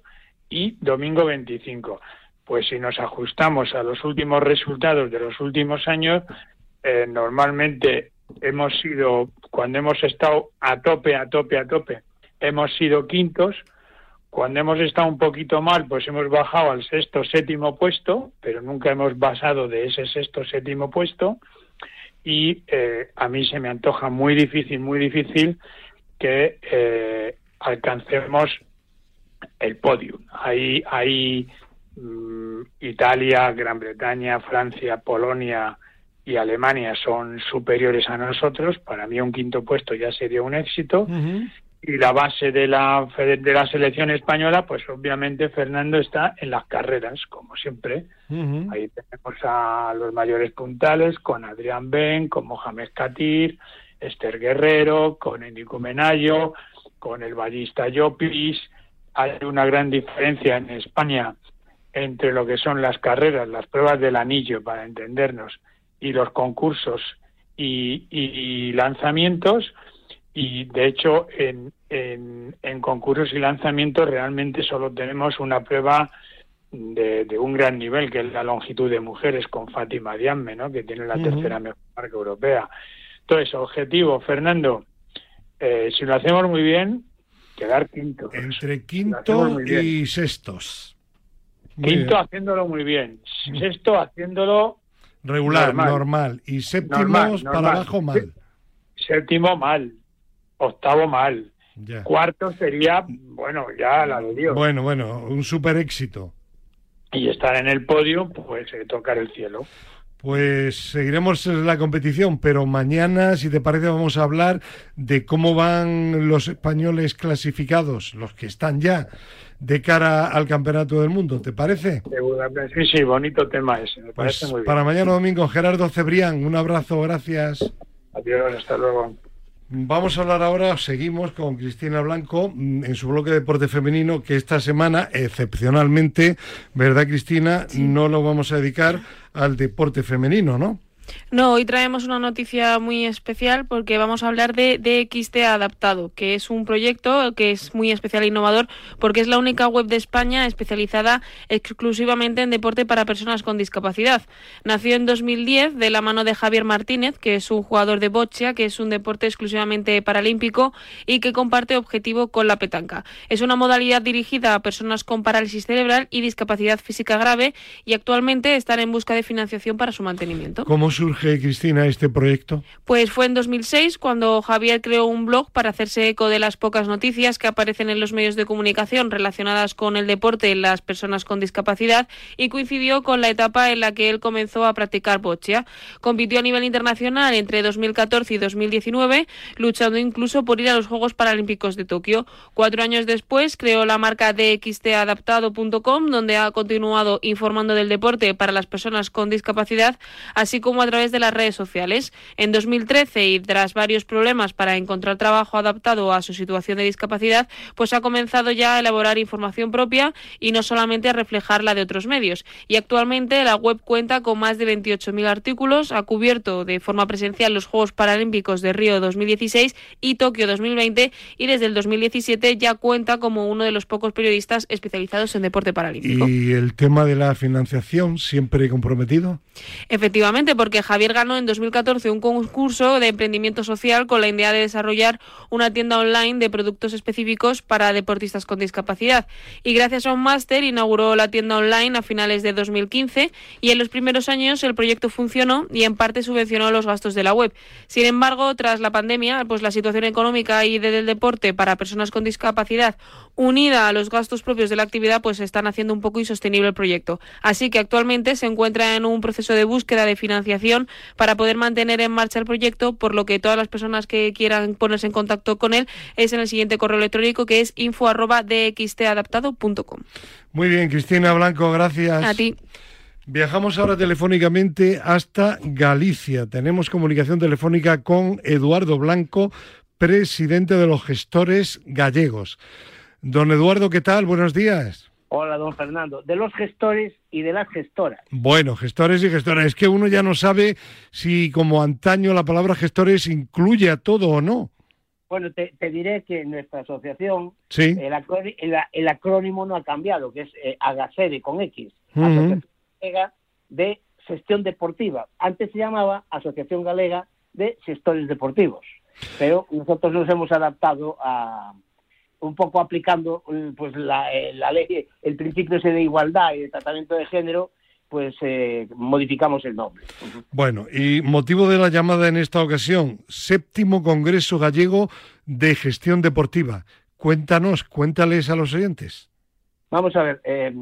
y domingo 25. Pues si nos ajustamos a los últimos resultados de los últimos años, eh, normalmente hemos sido, cuando hemos estado a tope, a tope, a tope, hemos sido quintos. Cuando hemos estado un poquito mal, pues hemos bajado al sexto, séptimo puesto, pero nunca hemos pasado de ese sexto, séptimo puesto. Y eh, a mí se me antoja muy difícil, muy difícil que eh, alcancemos el podium. Ahí, ahí mm, Italia, Gran Bretaña, Francia, Polonia y Alemania son superiores a nosotros. Para mí un quinto puesto ya sería un éxito. Y la base de la, de la selección española, pues obviamente Fernando está en las carreras, como siempre. Ahí tenemos a los mayores puntales con Adrián Ben, con Mohamed Katir, Esther Guerrero, con Enrico Menayo, con el ballista Llopis. Hay una gran diferencia en España entre lo que son las carreras, las pruebas del anillo, para entendernos, y los concursos y, y- y lanzamientos. Y de hecho, en, en, en concursos y lanzamientos realmente solo tenemos una prueba de, de un gran nivel, que es la longitud de mujeres con Fátima Diamme, ¿no? que tiene la tercera mejor marca europea. Entonces, objetivo, Fernando, eh, si lo hacemos muy bien, quedar quinto. Entre quinto y sextos. Muy Quinto bien. haciéndolo muy bien. Sexto haciéndolo Regular, normal. normal. Y séptimos Normal, para normal. abajo mal. séptimo mal. Octavo mal. Ya. Cuarto sería, bueno, ya la de Dios. Bueno, bueno, un super éxito. Y estar en el podio, pues eh, tocar el cielo. Pues seguiremos la competición, pero mañana, si te parece, vamos a hablar de cómo van los españoles clasificados, los que están ya, de cara al Campeonato del Mundo. ¿Te parece? Sí, sí, bonito tema ese. Me pues parece muy bien. Para mañana domingo, Gerardo Cebrián, un abrazo, gracias. Adiós, hasta luego. Vamos a hablar ahora, seguimos con Cristina Blanco mm, en su bloque de deporte femenino, que esta semana, excepcionalmente, ¿verdad, Cristina? No lo vamos a dedicar al deporte femenino, ¿no? No, hoy traemos una noticia muy especial porque vamos a hablar de DXT Adaptado, que es un proyecto que es muy especial e innovador porque es la única web de España especializada exclusivamente en deporte para personas con discapacidad. Nació en 2010 de la mano de Javier Martínez, que es un jugador de boccia, que es un deporte exclusivamente paralímpico y que comparte objetivo con la petanca. Es una modalidad dirigida a personas con parálisis cerebral y discapacidad física grave y actualmente están en busca de financiación para su mantenimiento. ¿Cómo surge, Cristina, este proyecto? Pues fue en 2006 cuando Javier creó un blog para hacerse eco de las pocas noticias que aparecen en los medios de comunicación relacionadas con el deporte en las personas con discapacidad y coincidió con la etapa en la que él comenzó a practicar boccia. Compitió a nivel internacional entre 2014 y 2019, luchando incluso por ir a los Juegos Paralímpicos de Tokio. Cuatro años después creó la marca dxtadaptado.com, donde ha continuado informando del deporte para las personas con discapacidad, así como a través de las redes sociales. En 2013 y tras varios problemas para encontrar trabajo adaptado a su situación de discapacidad, pues ha comenzado ya a elaborar información propia y no solamente a reflejar la de otros medios. Y actualmente la web cuenta con más de 28.000 artículos, ha cubierto de forma presencial los Juegos Paralímpicos de Río 2016 y Tokio 2020 y desde el 2017 ya cuenta como uno de los pocos periodistas especializados en deporte paralímpico. ¿Y el tema de la financiación siempre comprometido? Efectivamente, porque Javier ganó en 2014 un concurso de emprendimiento social con la idea de desarrollar una tienda online de productos específicos para deportistas con discapacidad. Y gracias a un máster inauguró la tienda online a finales de 2015 y en los primeros años el proyecto funcionó y en parte subvencionó los gastos de la web. Sin embargo, tras la pandemia, pues la situación económica y del deporte para personas con discapacidad unida a los gastos propios de la actividad, pues están haciendo un poco insostenible el proyecto. Así que actualmente se encuentra en un proceso de búsqueda de financiación para poder mantener en marcha el proyecto, por lo que todas las personas que quieran ponerse en contacto con él es en el siguiente correo electrónico que es info@dxtadaptado.com. Muy bien, Cristina Blanco, gracias. A ti. Viajamos ahora telefónicamente hasta Galicia. Tenemos comunicación telefónica con Eduardo Blanco, presidente de los gestores gallegos. Don Eduardo, ¿qué tal? Buenos días. Hola, don Fernando. De los gestores y de las gestoras. Bueno, gestores y gestoras. Es que uno ya no sabe si, como antaño, la palabra gestores incluye a todo o no. Bueno, te, te diré que en nuestra asociación Sí. el, acrónimo, el, el acrónimo no ha cambiado, que es eh, AGASEDE con X. Ujú. Asociación Galega de Gestión Deportiva. Antes se llamaba Asociación Galega de Gestores Deportivos. Pero nosotros nos hemos adaptado a un poco aplicando eh, pues la, eh, la ley, el principio ese de igualdad y de tratamiento de género, pues eh, modificamos el nombre. Bueno, y motivo de la llamada en esta ocasión, séptimo Congreso Gallego de Gestión Deportiva. Cuéntanos, cuéntales a los oyentes. Vamos a ver, eh,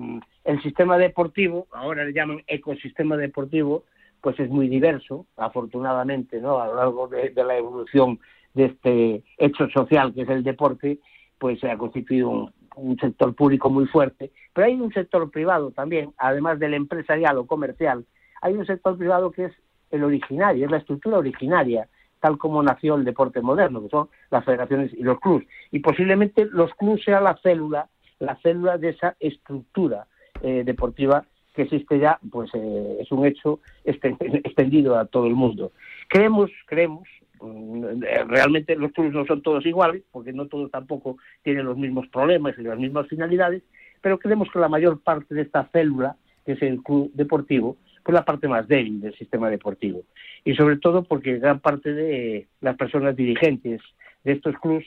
el sistema deportivo, ahora le llaman ecosistema deportivo, pues es muy diverso, afortunadamente, ¿no? A lo largo de, de la evolución de este hecho social que es el deporte, pues se ha constituido un, sector público muy fuerte, pero hay un sector privado también, además del empresarial o comercial, hay un sector privado que es el originario, es la estructura originaria, tal como nació el deporte moderno, que son las federaciones y los clubes. Y posiblemente los clubes sean la célula, la célula de esa estructura eh, deportiva que existe ya, pues eh, es un hecho extendido a todo el mundo. Creemos, creemos, realmente los clubes no son todos iguales, porque no todos tampoco tienen los mismos problemas y las mismas finalidades, pero creemos que la mayor parte de esta célula, que es el club deportivo, pues la parte más débil del sistema deportivo. Y sobre todo porque gran parte de las personas dirigentes de estos clubes,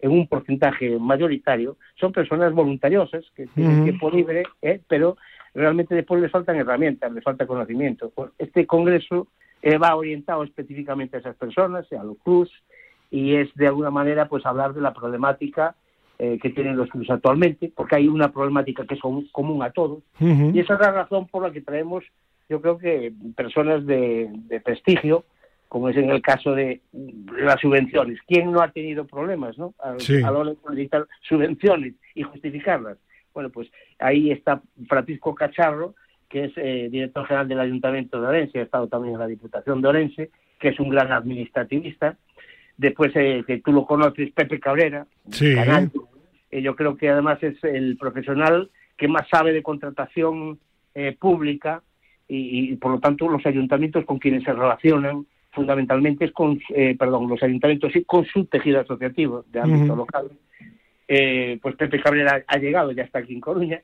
en un porcentaje mayoritario, son personas voluntariosas que tienen tiempo libre, ¿eh? pero realmente después les faltan herramientas, les falta conocimiento. Este congreso eh, va orientado específicamente a esas personas, a los clubes, y es de alguna manera pues hablar de la problemática eh, que tienen los clubes actualmente, porque hay una problemática que es com- común a todos, y esa es la razón por la que traemos yo creo que personas de, prestigio, como es en el caso de las subvenciones. ¿Quién no ha tenido problemas ¿no? a, la hora de solicitar subvenciones y justificarlas? Bueno, pues ahí está Francisco Cacharro, que es eh, director general del Ayuntamiento de Orense, ha estado también en la Diputación de Orense, que es un gran administrativista. Después, eh, que tú lo conoces, Pepe Cabrera, sí. Eh, yo creo que además es el profesional que más sabe de contratación pública y, por lo tanto los ayuntamientos con quienes se relacionan fundamentalmente es con, perdón, los ayuntamientos y con su tejido asociativo de ámbito local. pues Pepe Cabrera ha llegado, ya está aquí en Coruña,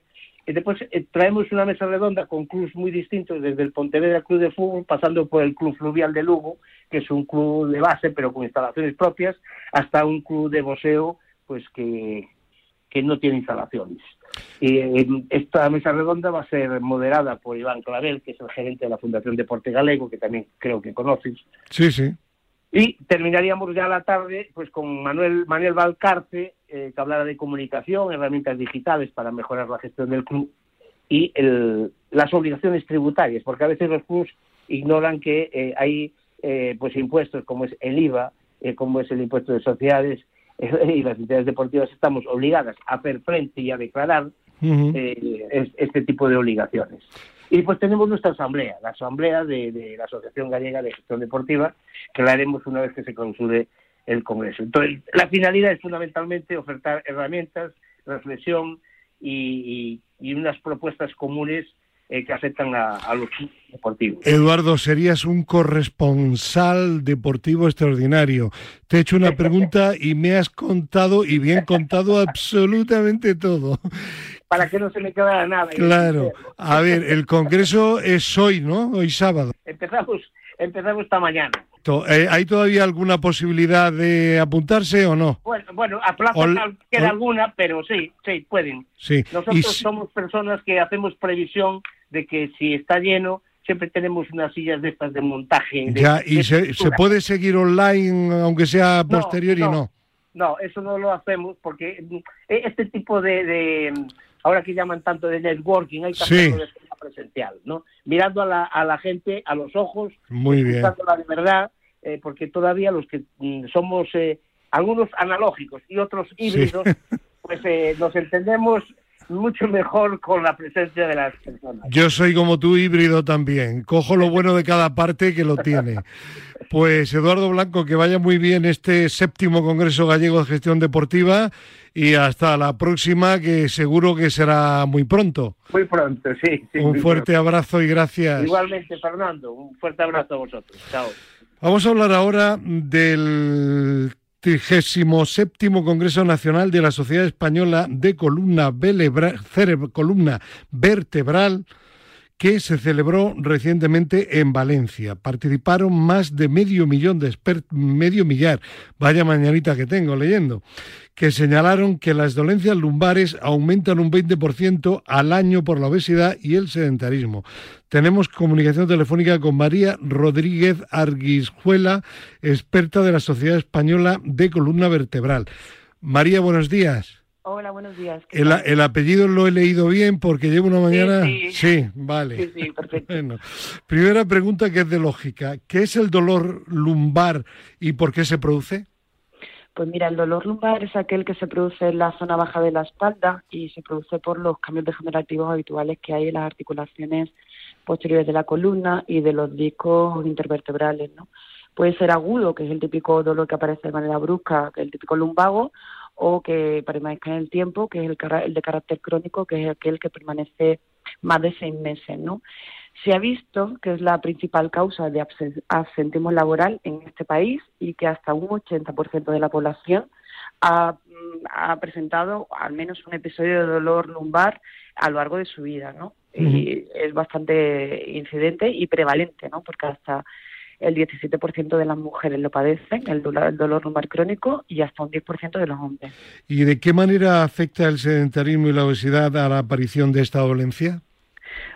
y después eh, traemos una mesa redonda con clubs muy distintos, desde el Pontevedra Club de Fútbol, pasando por el Club Fluvial de Lugo, que es un club de base, pero con instalaciones propias, hasta un club de boxeo, pues que, que no tiene instalaciones. Y eh, esta mesa redonda va a ser moderada por Iván Clavel, que es el gerente de la Fundación Deporte Galego, que también creo que conoces. Sí, sí. Y terminaríamos ya la tarde pues con Manuel Manuel Valcarce, eh, que hablara de comunicación, herramientas digitales para mejorar la gestión del club y el, las obligaciones tributarias, porque a veces los clubs ignoran que eh, hay eh, pues impuestos como es el IVA, como es el impuesto de sociedades y las entidades deportivas estamos obligadas a hacer frente y a declarar este tipo de obligaciones. Y pues tenemos nuestra asamblea, la asamblea de, la Asociación Gallega de Gestión Deportiva, que la haremos una vez que se consulte el Congreso. Entonces, la finalidad es fundamentalmente ofertar herramientas, reflexión y, unas propuestas comunes eh, que afectan a, los deportivos. Eduardo, serías un corresponsal deportivo extraordinario. Te he hecho una pregunta y me has contado, y bien contado, absolutamente todo para que no se me quedara nada. Claro. A ver, el Congreso es hoy, ¿no? Hoy sábado. Empezamos, empezamos esta mañana. Eh, ¿Hay todavía alguna posibilidad de apuntarse o no? Bueno, bueno a plaza queda alguna, pero sí, sí, pueden. Sí. Nosotros somos personas que hacemos previsión de que si está lleno, siempre tenemos unas sillas de estas de montaje. ya, y se, puede seguir online, aunque sea posterior y no. No, eso no lo hacemos porque eh, este tipo de ahora que llaman tanto de networking, hay que hacerlo de forma presencial, ¿no? Mirando a la, a la gente a los ojos, Muy bien. de verdad, eh, porque todavía los que mm, somos eh, algunos analógicos y otros híbridos, pues eh, nos entendemos mucho mejor con la presencia de las personas. Yo soy como tú híbrido también, cojo lo bueno de cada parte que lo tiene. Pues Eduardo Blanco, que vaya muy bien este séptimo Congreso Gallego de Gestión Deportiva y hasta la próxima, que seguro que será muy pronto. Muy pronto, sí. un fuerte abrazo y gracias. Igualmente, Fernando, un fuerte abrazo a vosotros. Chao. Vamos a hablar ahora del 37 Congreso Nacional de la Sociedad Española de Columna, Columna Vertebral que se celebró recientemente en Valencia. Participaron más de medio millón de expertos, medio millar, vaya mañanita que tengo leyendo, que señalaron que las dolencias lumbares aumentan un 20% al año por la obesidad y el sedentarismo. Tenemos comunicación telefónica con María Rodríguez Arguisjuela, experta de la Sociedad Española de Columna Vertebral. María, buenos días. Hola, buenos días. El, apellido lo he leído bien porque llevo una mañana. Sí, vale. Sí, sí, perfecto. Primera pregunta que es de lógica. ¿Qué es el dolor lumbar y por qué se produce? Pues mira, el dolor lumbar es aquel que se produce en la zona baja de la espalda y se produce por los cambios degenerativos habituales que hay en las articulaciones posteriores de la columna y de los discos intervertebrales, ¿no? Puede ser agudo, que es el típico dolor que aparece de manera brusca, que es el típico lumbago, o que permanezca en el tiempo, que es el, el de carácter crónico, que es aquel que permanece más de seis meses, ¿no? Se ha visto que es la principal causa de absentismo laboral en este país y que hasta un 80% de la población ha, ha, presentado al menos un episodio de dolor lumbar a lo largo de su vida, ¿no? Y es bastante incidente y prevalente, ¿no? Porque hasta el 17% de las mujeres lo padecen, el dolor, lumbar crónico, y hasta un 10% de los hombres. ¿Y de qué manera afecta el sedentarismo y la obesidad a la aparición de esta dolencia?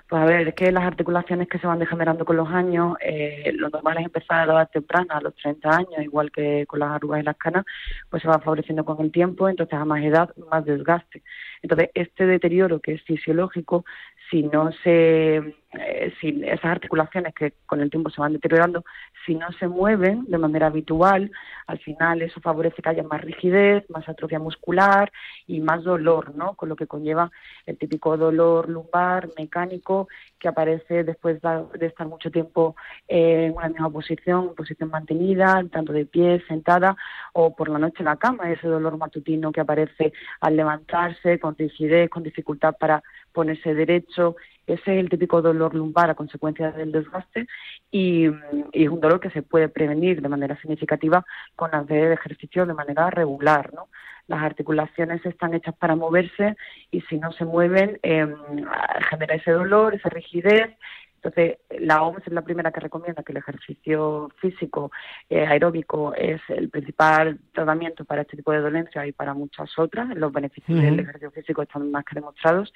Pues a ver, es que las articulaciones que se van degenerando con los años, eh, lo normal es empezar a la edad temprana, a los 30 años, igual que con las arrugas y las canas, pues se van favoreciendo con el tiempo, entonces a más edad, más desgaste. Entonces, este deterioro que es fisiológico si no se eh, si esas articulaciones que con el tiempo se van deteriorando, si no se mueven de manera habitual, al final eso favorece que haya más rigidez, más atrofia muscular y más dolor, ¿no? Con lo que conlleva el típico dolor lumbar mecánico que aparece después de estar mucho tiempo en una misma posición, posición mantenida, tanto de pie, sentada o por la noche en la cama, ese dolor matutino que aparece al levantarse con rigidez, con dificultad para ponerse derecho ese es el típico dolor lumbar a consecuencia del desgaste y, es un dolor que se puede prevenir de manera significativa con hacer ejercicio de manera regular. ¿no? Las articulaciones están hechas para moverse y si no se mueven eh, genera ese dolor, esa rigidez entonces, la OMS es la primera que recomienda que el ejercicio físico eh, aeróbico es el principal tratamiento para este tipo de dolencias y para muchas otras. Los beneficios del ejercicio físico están más que demostrados,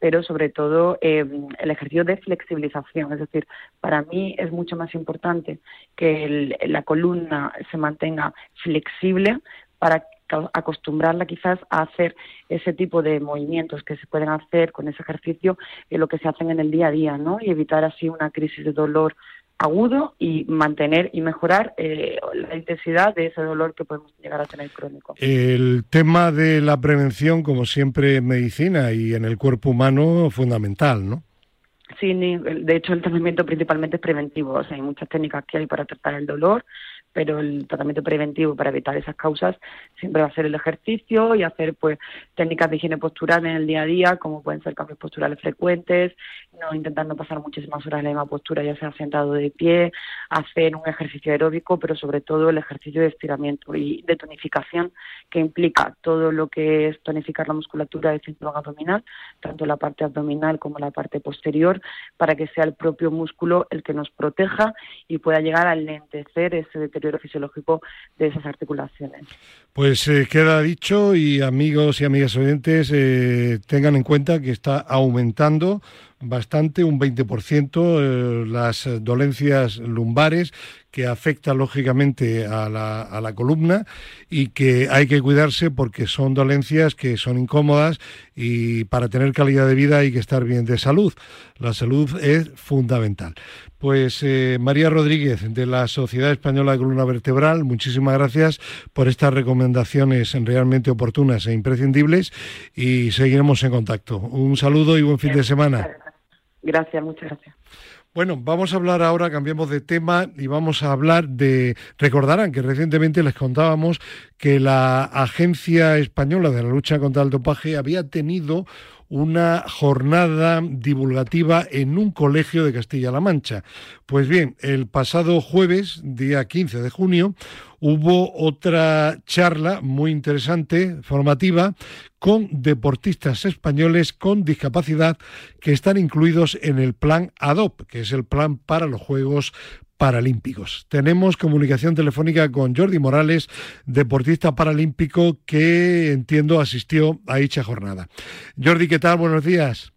pero sobre todo eh, el ejercicio de flexibilización. Es decir, para mí es mucho más importante que la columna se mantenga flexible para acostumbrarla quizás a hacer ese tipo de movimientos que se pueden hacer con ese ejercicio en lo que se hacen en el día a día, ¿no? Y evitar así una crisis de dolor agudo y mantener y mejorar eh, la intensidad de ese dolor que podemos llegar a tener crónico. El tema de la prevención, como siempre en medicina y en el cuerpo humano, fundamental, ¿no? Sí, de hecho el tratamiento principalmente es preventivo, o sea, hay muchas técnicas que hay para tratar el dolor, pero el tratamiento preventivo para evitar esas causas siempre va a ser el ejercicio y hacer pues técnicas de higiene postural en el día a día, como pueden ser cambios posturales frecuentes, no intentando pasar muchísimas horas en la misma postura, ya sea sentado de pie, hacer un ejercicio aeróbico, pero sobre todo el ejercicio de estiramiento y de tonificación que implica todo lo que es tonificar la musculatura del cinturón abdominal, tanto la parte abdominal como la parte posterior, para que sea el propio músculo el que nos proteja y pueda llegar a lentecer ese deterioro fisiológico de esas articulaciones. Pues eh, queda dicho y amigos y amigas oyentes eh, tengan en cuenta que está aumentando bastante, un 20%, eh, las dolencias lumbares que afectan lógicamente a la, a la, columna y que hay que cuidarse porque son dolencias que son incómodas y para tener calidad de vida hay que estar bien de salud. La salud es fundamental. Pues eh, María Rodríguez de la Sociedad Española de Columna Vertebral, muchísimas gracias por estas recomendaciones realmente oportunas e imprescindibles y seguiremos en contacto. Un saludo y buen fin de semana. Gracias, muchas gracias. Bueno, vamos a hablar ahora, cambiamos de tema y vamos a hablar de... Recordarán que recientemente les contábamos que la Agencia Española de la Lucha contra el Dopaje había tenido una jornada divulgativa en un colegio de Castilla-La Mancha. Pues bien, el pasado jueves, día 15 de junio, hubo otra charla muy interesante, formativa, con deportistas españoles con discapacidad que están incluidos en el plan ADOP, que es el plan para los Juegos Paralímpicos. Tenemos comunicación telefónica con Jordi Morales, deportista paralímpico que entiendo asistió a dicha jornada. Jordi, ¿qué tal? Buenos días.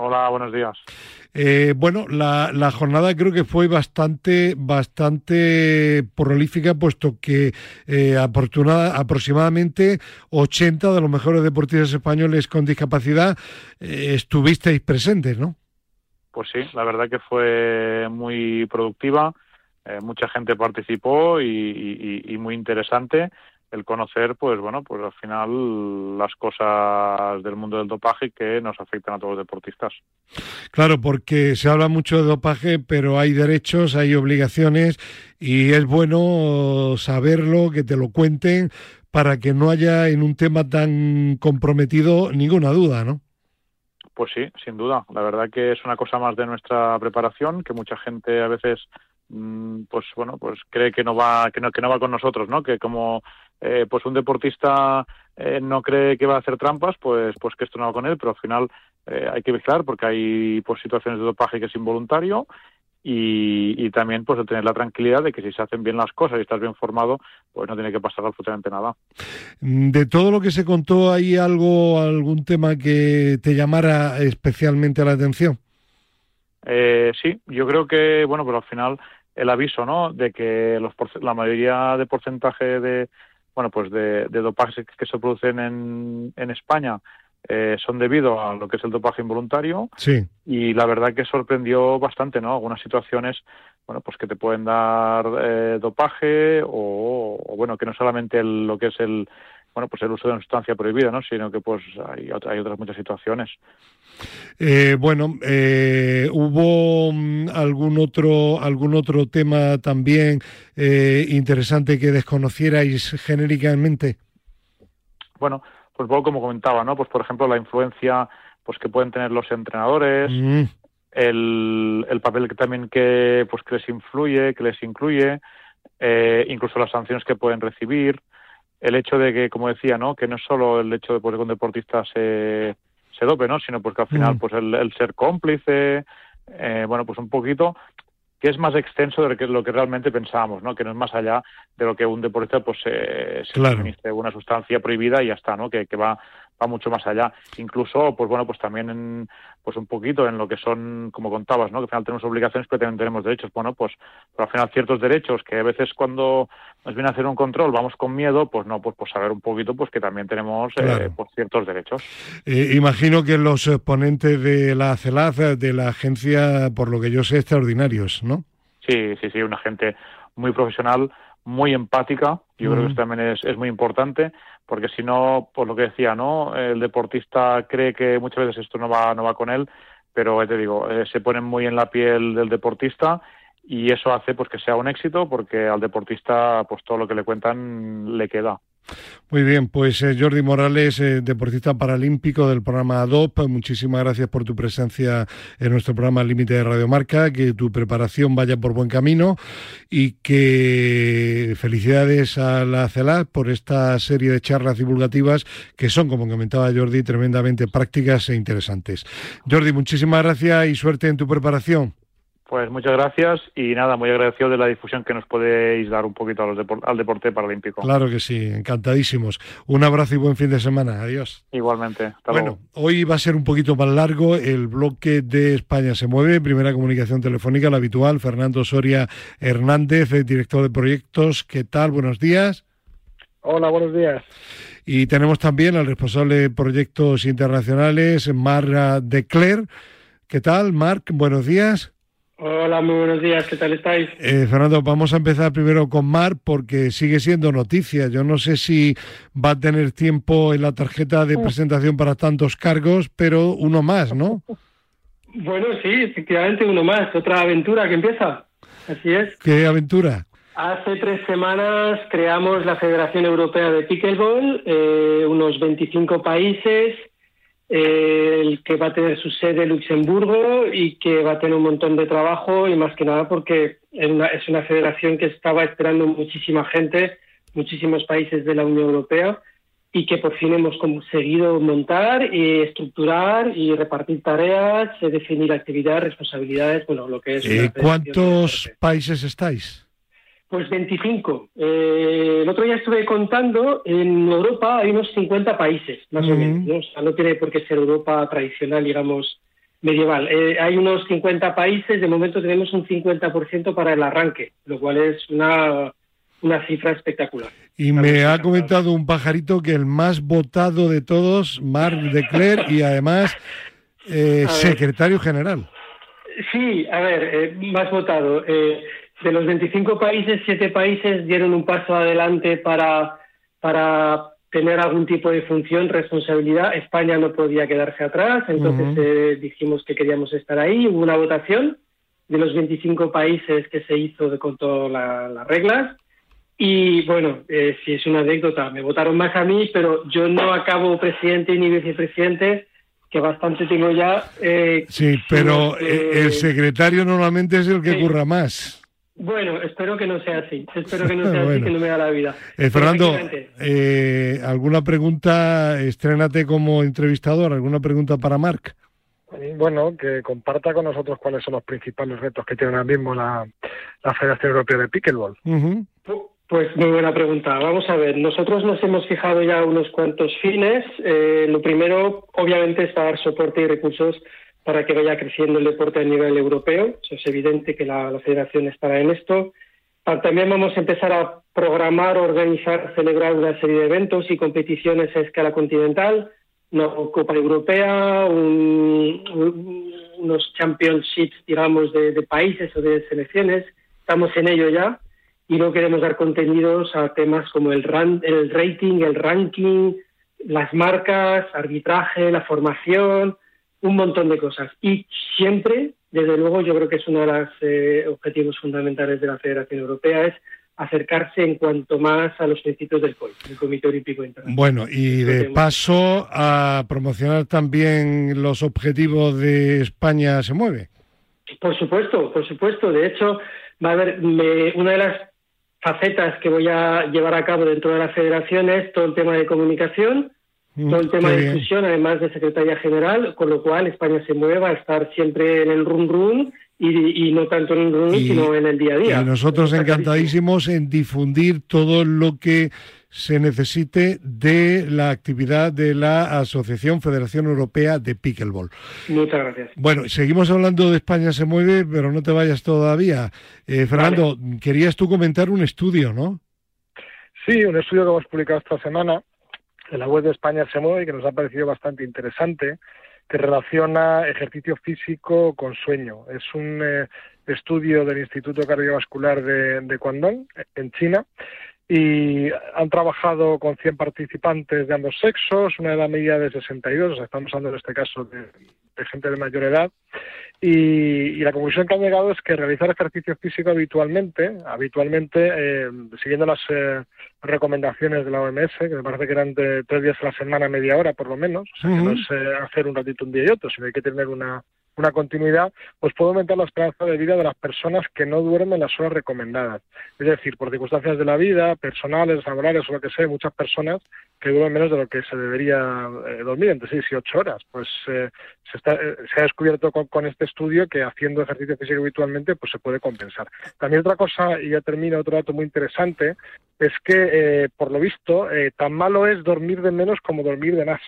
Hola, buenos días. Eh, bueno, la, jornada creo que fue bastante, bastante prolífica, puesto que eh, aproximadamente 80 de los mejores deportistas españoles con discapacidad eh, estuvisteis presentes, ¿no? Pues sí, la verdad que fue muy productiva, eh, mucha gente participó y, muy interesante el conocer, pues bueno, pues al final las cosas del mundo del dopaje que nos afectan a todos los deportistas. Claro, porque se habla mucho de dopaje, pero hay derechos, hay obligaciones y es bueno saberlo, que te lo cuenten para que no haya en un tema tan comprometido ninguna duda, ¿no? Pues sí, sin duda. La verdad que es una cosa más de nuestra preparación que mucha gente a veces mm, pues bueno pues cree que no va que no que no va con nosotros no que como eh, pues un deportista eh, no cree que va a hacer trampas pues pues que esto no va con él pero al final eh, hay que vigilar porque hay pues situaciones de dopaje que es involuntario y, también pues de tener la tranquilidad de que si se hacen bien las cosas y estás bien formado, pues no tiene que pasar absolutamente nada. De todo lo que se contó, ¿hay algo, algún tema que te llamara especialmente la atención? Eh, sí, yo creo que, bueno, pero al final el aviso, ¿no? De que los, la mayoría de porcentaje de, bueno, pues de, de dopajes que se producen en, en España eh, son debido a lo que es el dopaje involuntario. Sí. Y la verdad que sorprendió bastante, ¿no? Algunas situaciones, bueno, pues que te pueden dar eh, dopaje o, o, bueno, que no solamente el, lo que es el, bueno, pues el uso de una sustancia prohibida, ¿no? Sino que pues hay, hay otras muchas situaciones. Eh, bueno, eh, hubo mm, algún otro algún otro tema también eh, interesante que desconocierais genéricamente. Bueno, pues poco como comentaba, ¿no? Pues por ejemplo la influencia pues que pueden tener los entrenadores, mm. el, el, papel que también que pues que les influye, que les incluye, eh, incluso las sanciones que pueden recibir, el hecho de que, como decía, ¿no? Que no es solo el hecho de pues, que un deportista se se dope, ¿no? Sino pues que al final mm. pues el, el ser cómplice, eh, bueno, pues un poquito que es más extenso de lo que, realmente pensábamos, ¿no? Que no es más allá de lo que un deportista pues eh, se claro. una sustancia prohibida y ya está, ¿no? Que, que va va mucho más allá. Incluso, pues bueno, pues también en, pues un poquito en lo que son, como contabas, ¿no? Que al final tenemos obligaciones, pero también tenemos derechos. Bueno, pues, pero al final ciertos derechos que a veces cuando nos viene a hacer un control vamos con miedo, pues no, pues, pues saber un poquito, pues que también tenemos eh, Claro. eh, pues ciertos derechos. Eh, imagino que los ponentes de la CELAZ, de la agencia, por lo que yo sé, extraordinarios, ¿no? Sí, sí, sí, una gente muy profesional, muy empática. Yo creo que eso también es, es muy importante, porque si no, por lo que decía, ¿no? El deportista cree que muchas veces esto no va, no va con él, pero te digo, eh, se ponen muy en la piel del deportista y eso hace pues que sea un éxito, porque al deportista pues todo lo que le cuentan le queda. Muy bien, pues eh, Jordi Morales, eh, deportista paralímpico del programa ADOP, muchísimas gracias por tu presencia en nuestro programa Límite de Radio Marca, que tu preparación vaya por buen camino y que felicidades a la CELAC por esta serie de charlas divulgativas que son, como comentaba Jordi, tremendamente prácticas e interesantes. Jordi, muchísimas gracias y suerte en tu preparación. Pues muchas gracias y nada, muy agradecido de la difusión que nos podéis dar un poquito a los depor al deporte paralímpico. Claro que sí, encantadísimos. Un abrazo y buen fin de semana. Adiós. Igualmente. Hasta bueno, luego. hoy va a ser un poquito más largo el bloque de España se mueve. Primera comunicación telefónica, la habitual. Fernando Soria Hernández, eh, director de proyectos. ¿Qué tal? Buenos días. Hola, buenos días. Y tenemos también al responsable de proyectos internacionales, Marc Decler. ¿Qué tal, Marc? Buenos días. Hola, muy buenos días, ¿qué tal estáis? Eh, Fernando, vamos a empezar primero con Mar porque sigue siendo noticia. Yo no sé si va a tener tiempo en la tarjeta de presentación para tantos cargos, pero uno más, ¿no? Bueno, sí, efectivamente uno más, otra aventura que empieza. Así es. ¿Qué aventura? Hace tres semanas creamos la Federación Europea de Pickleball, eh, unos 25 países, el que va a tener su sede en Luxemburgo y que va a tener un montón de trabajo y más que nada porque es una, es una federación que estaba esperando muchísima gente, muchísimos países de la Unión Europea y que por fin hemos conseguido montar y estructurar y repartir tareas, eh, definir actividades, responsabilidades, bueno, lo que es... una ¿Cuántos países estáis? Pues 25. Eh, el otro día estuve contando, en Europa hay unos 50 países, más o menos. ¿no? O sea, no tiene por qué ser Europa tradicional, digamos, medieval. Eh, hay unos 50 países, de momento tenemos un 50% para el arranque, lo cual es una, una cifra espectacular. Y me ha comentado un pajarito que el más votado de todos, Marc Decler, y además eh, secretario general. Sí, a ver, eh, más votado. De los 25 países, siete países dieron un paso adelante para, para tener algún tipo de función, responsabilidad. España no podía quedarse atrás, entonces eh, dijimos que queríamos estar ahí. Hubo una votación de los 25 países que se hizo de, con todas la- las reglas. Y bueno, eh, si es una anécdota, me votaron más a mí, pero yo no acabo presidente ni vicepresidente, que bastante tengo ya. eh, Sí, pero sino, eh, el secretario normalmente es el que sí. curra más. Bueno, espero que no sea así. Espero que no sea así, que no me da la vida. Eh, Fernando, eh, ¿alguna pregunta? Estrénate como entrevistador. ¿Alguna pregunta para Marc? Bueno, que comparta con nosotros cuáles son los principales retos que tiene ahora mismo la, la Federación Europea de Pickleball. Pues muy buena pregunta. Vamos a ver, nosotros nos hemos fijado ya unos cuantos fines. Eh, lo primero, obviamente, es dar soporte y recursos para que vaya creciendo el deporte a nivel europeo. Eso es evidente que la, la federación estará en esto. Pa- También vamos a empezar a programar, organizar, celebrar una serie de eventos y competiciones a escala continental. una Copa Europea, unos championships, digamos, de, países o de selecciones. Estamos en ello ya y no queremos dar contenidos a temas como el, el rating, el ranking, las marcas, arbitraje, la formación, un montón de cosas. Y siempre, desde luego, yo creo que es uno de los eh, objetivos fundamentales de la Federación Europea, es acercarse en cuanto más a los principios del COI, el Comité Olímpico Internacional. Bueno, y de paso a promocionar también los objetivos de España se mueve. Por supuesto, por supuesto. De hecho, va a haber una de las facetas que voy a llevar a cabo dentro de la federación es todo el tema de comunicación, mm, todo el tema de discusión, además de secretaria general, con lo cual España se mueva a estar siempre en el run run y, no tanto en el run, sino en el día a día. Y nosotros encantadísimos en difundir todo lo que se necesite de la actividad de la Asociación Federación Europea de Pickleball. Muchas gracias. Bueno, seguimos hablando de España se mueve, pero no te vayas todavía. Eh, Fernando, querías tú comentar un estudio, ¿no? Sí, un estudio que hemos publicado esta semana en la web de España se mueve y que nos ha parecido bastante interesante, que relaciona ejercicio físico con sueño. Es un eh, estudio del Instituto Cardiovascular de, de Guangdong, en China, y han trabajado con 100 participantes de ambos sexos, una edad media de 62, o sea, estamos hablando en este caso de, gente de mayor edad, y, la conclusión que han llegado es que realizar ejercicio físico habitualmente, habitualmente, eh, siguiendo las eh, recomendaciones de la OMS, que me parece que eran de tres días a la semana, media hora por lo menos, o sea, que no es eh, hacer un ratito un día y otro, sino hay que tener una, una continuidad, pues puede aumentar la esperanza de vida de las personas que no duermen las horas recomendadas. Es decir, por circunstancias de la vida, personales, laborales o lo que sea, muchas personas que duermen menos de lo que se debería eh, dormir, entre 6 y 8 horas. Pues eh, se, está, eh, se, ha descubierto con, este estudio que haciendo ejercicio físico habitualmente pues se puede compensar. También otra cosa, y ya termino, otro dato muy interesante, es que por lo visto tan malo es dormir de menos como dormir de más.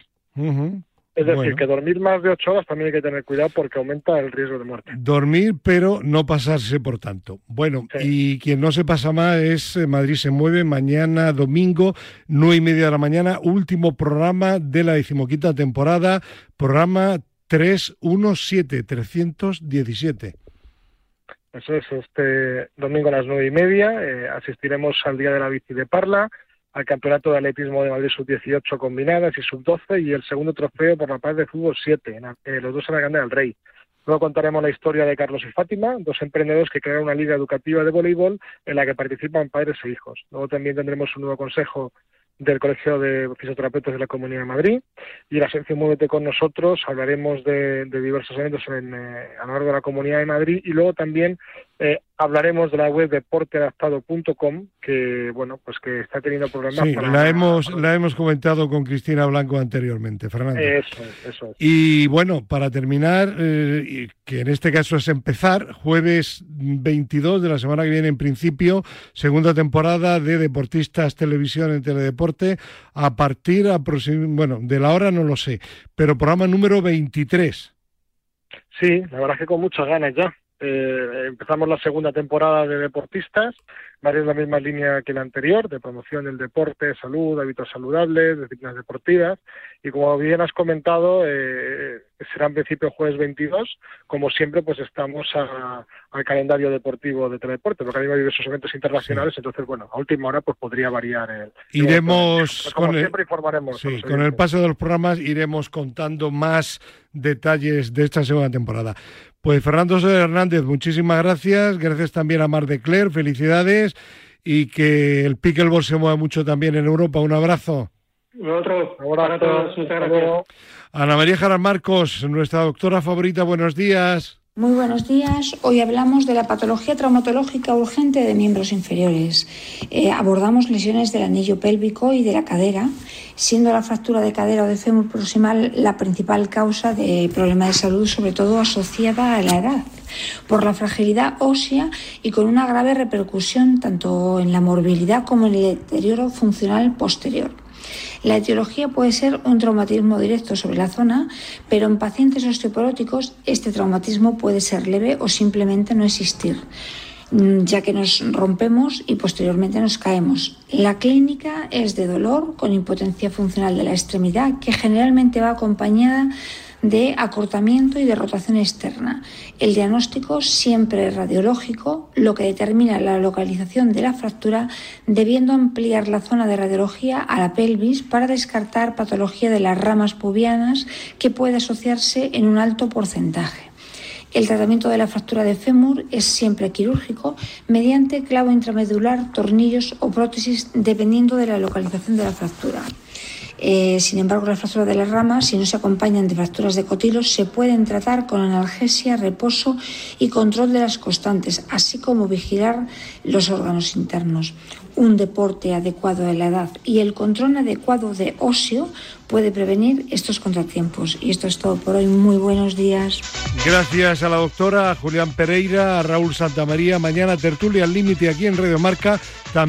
Es decir, que dormir más de ocho horas también hay que tener cuidado porque aumenta el riesgo de muerte. Dormir, pero no pasarse por tanto. Bueno, y quien no se pasa más es eh, Madrid se mueve mañana domingo, nueve y media de la mañana, último programa de la decimoquinta temporada, programa 317, 317. Eso es, este domingo a las nueve y media eh, asistiremos al Día de la Bici de Parla al Campeonato de Atletismo de Madrid Sub-18 combinadas y Sub-12 y el segundo trofeo por la paz de fútbol 7, eh, los dos en la Grande del Rey. Luego contaremos la historia de Carlos y Fátima, dos emprendedores que crearon una liga educativa de voleibol en la que participan padres e hijos. Luego también tendremos un nuevo consejo del Colegio de Fisioterapeutas de la Comunidad de Madrid y en la sección Muévete con nosotros hablaremos de, diversos eventos en, eh, a lo largo de la Comunidad de Madrid y luego también eh, hablaremos de la web deporteadaptado.com que bueno pues que está teniendo problemas sí, la hemos la hemos comentado con Cristina Blanco anteriormente Fernando eso es, eso es. y bueno para terminar eh, que en este caso es empezar jueves 22 de la semana que viene en principio segunda temporada de deportistas televisión en teledeporte a partir bueno de la hora no lo sé pero programa número 23 Sí, la verdad es que con muchas ganas ya. Eh, empezamos la segunda temporada de Deportistas, varias la misma línea que la anterior, de promoción del deporte, salud, hábitos saludables, disciplinas deportivas. Y como bien has comentado, eh, será en principio jueves 22. Como siempre, pues estamos al calendario deportivo de Teledeporte, porque hay diversos eventos internacionales, entonces, bueno, a última hora pues podría variar el... Iremos, como siempre, informaremos. Sí, con el paso de los programas iremos contando más detalles de esta segunda temporada. Pues Fernando Hernández, muchísimas gracias. Gracias también a Mar de Cler, felicidades y que el pickleball se mueva mucho también en Europa. Un abrazo. Otro, todos, muchas gracias. Ana María Jaran Marcos, nuestra doctora favorita, buenos días. Muy buenos días. Hoy hablamos de la patología traumatológica urgente de miembros inferiores. Eh, abordamos lesiones del anillo pélvico y de la cadera, siendo la fractura de cadera o de fémur proximal la principal causa de problemas de salud, sobre todo asociada a la edad, por la fragilidad ósea y con una grave repercusión tanto en la morbilidad como en el deterioro funcional posterior. La etiología puede ser un traumatismo directo sobre la zona, pero en pacientes osteoporóticos este traumatismo puede ser leve o simplemente no existir. mm, ya que nos rompemos y posteriormente nos caemos. La clínica es de dolor con impotencia funcional de la extremidad que generalmente va acompañada de acortamiento y de rotación externa. El diagnóstico siempre es radiológico, lo que determina la localización de la fractura, debiendo ampliar la zona de radiología a la pelvis para descartar patología de las ramas pubianas que puede asociarse en un alto porcentaje. El tratamiento de la fractura de fémur es siempre quirúrgico mediante clavo intramedular, tornillos o prótesis dependiendo de la localización de la fractura. Eh, sin embargo, las fracturas de las ramas, si no se acompañan de fracturas de cotilos, se pueden tratar con analgesia, reposo y control de las constantes, así como vigilar los órganos internos. Un deporte adecuado a la edad y el control adecuado de óseo puede prevenir estos contratiempos. Y esto es todo por hoy. Muy buenos días. Gracias a la doctora Julián Pereira, a Raúl Santamaría. Mañana tertulia al límite aquí en Radio Marca. También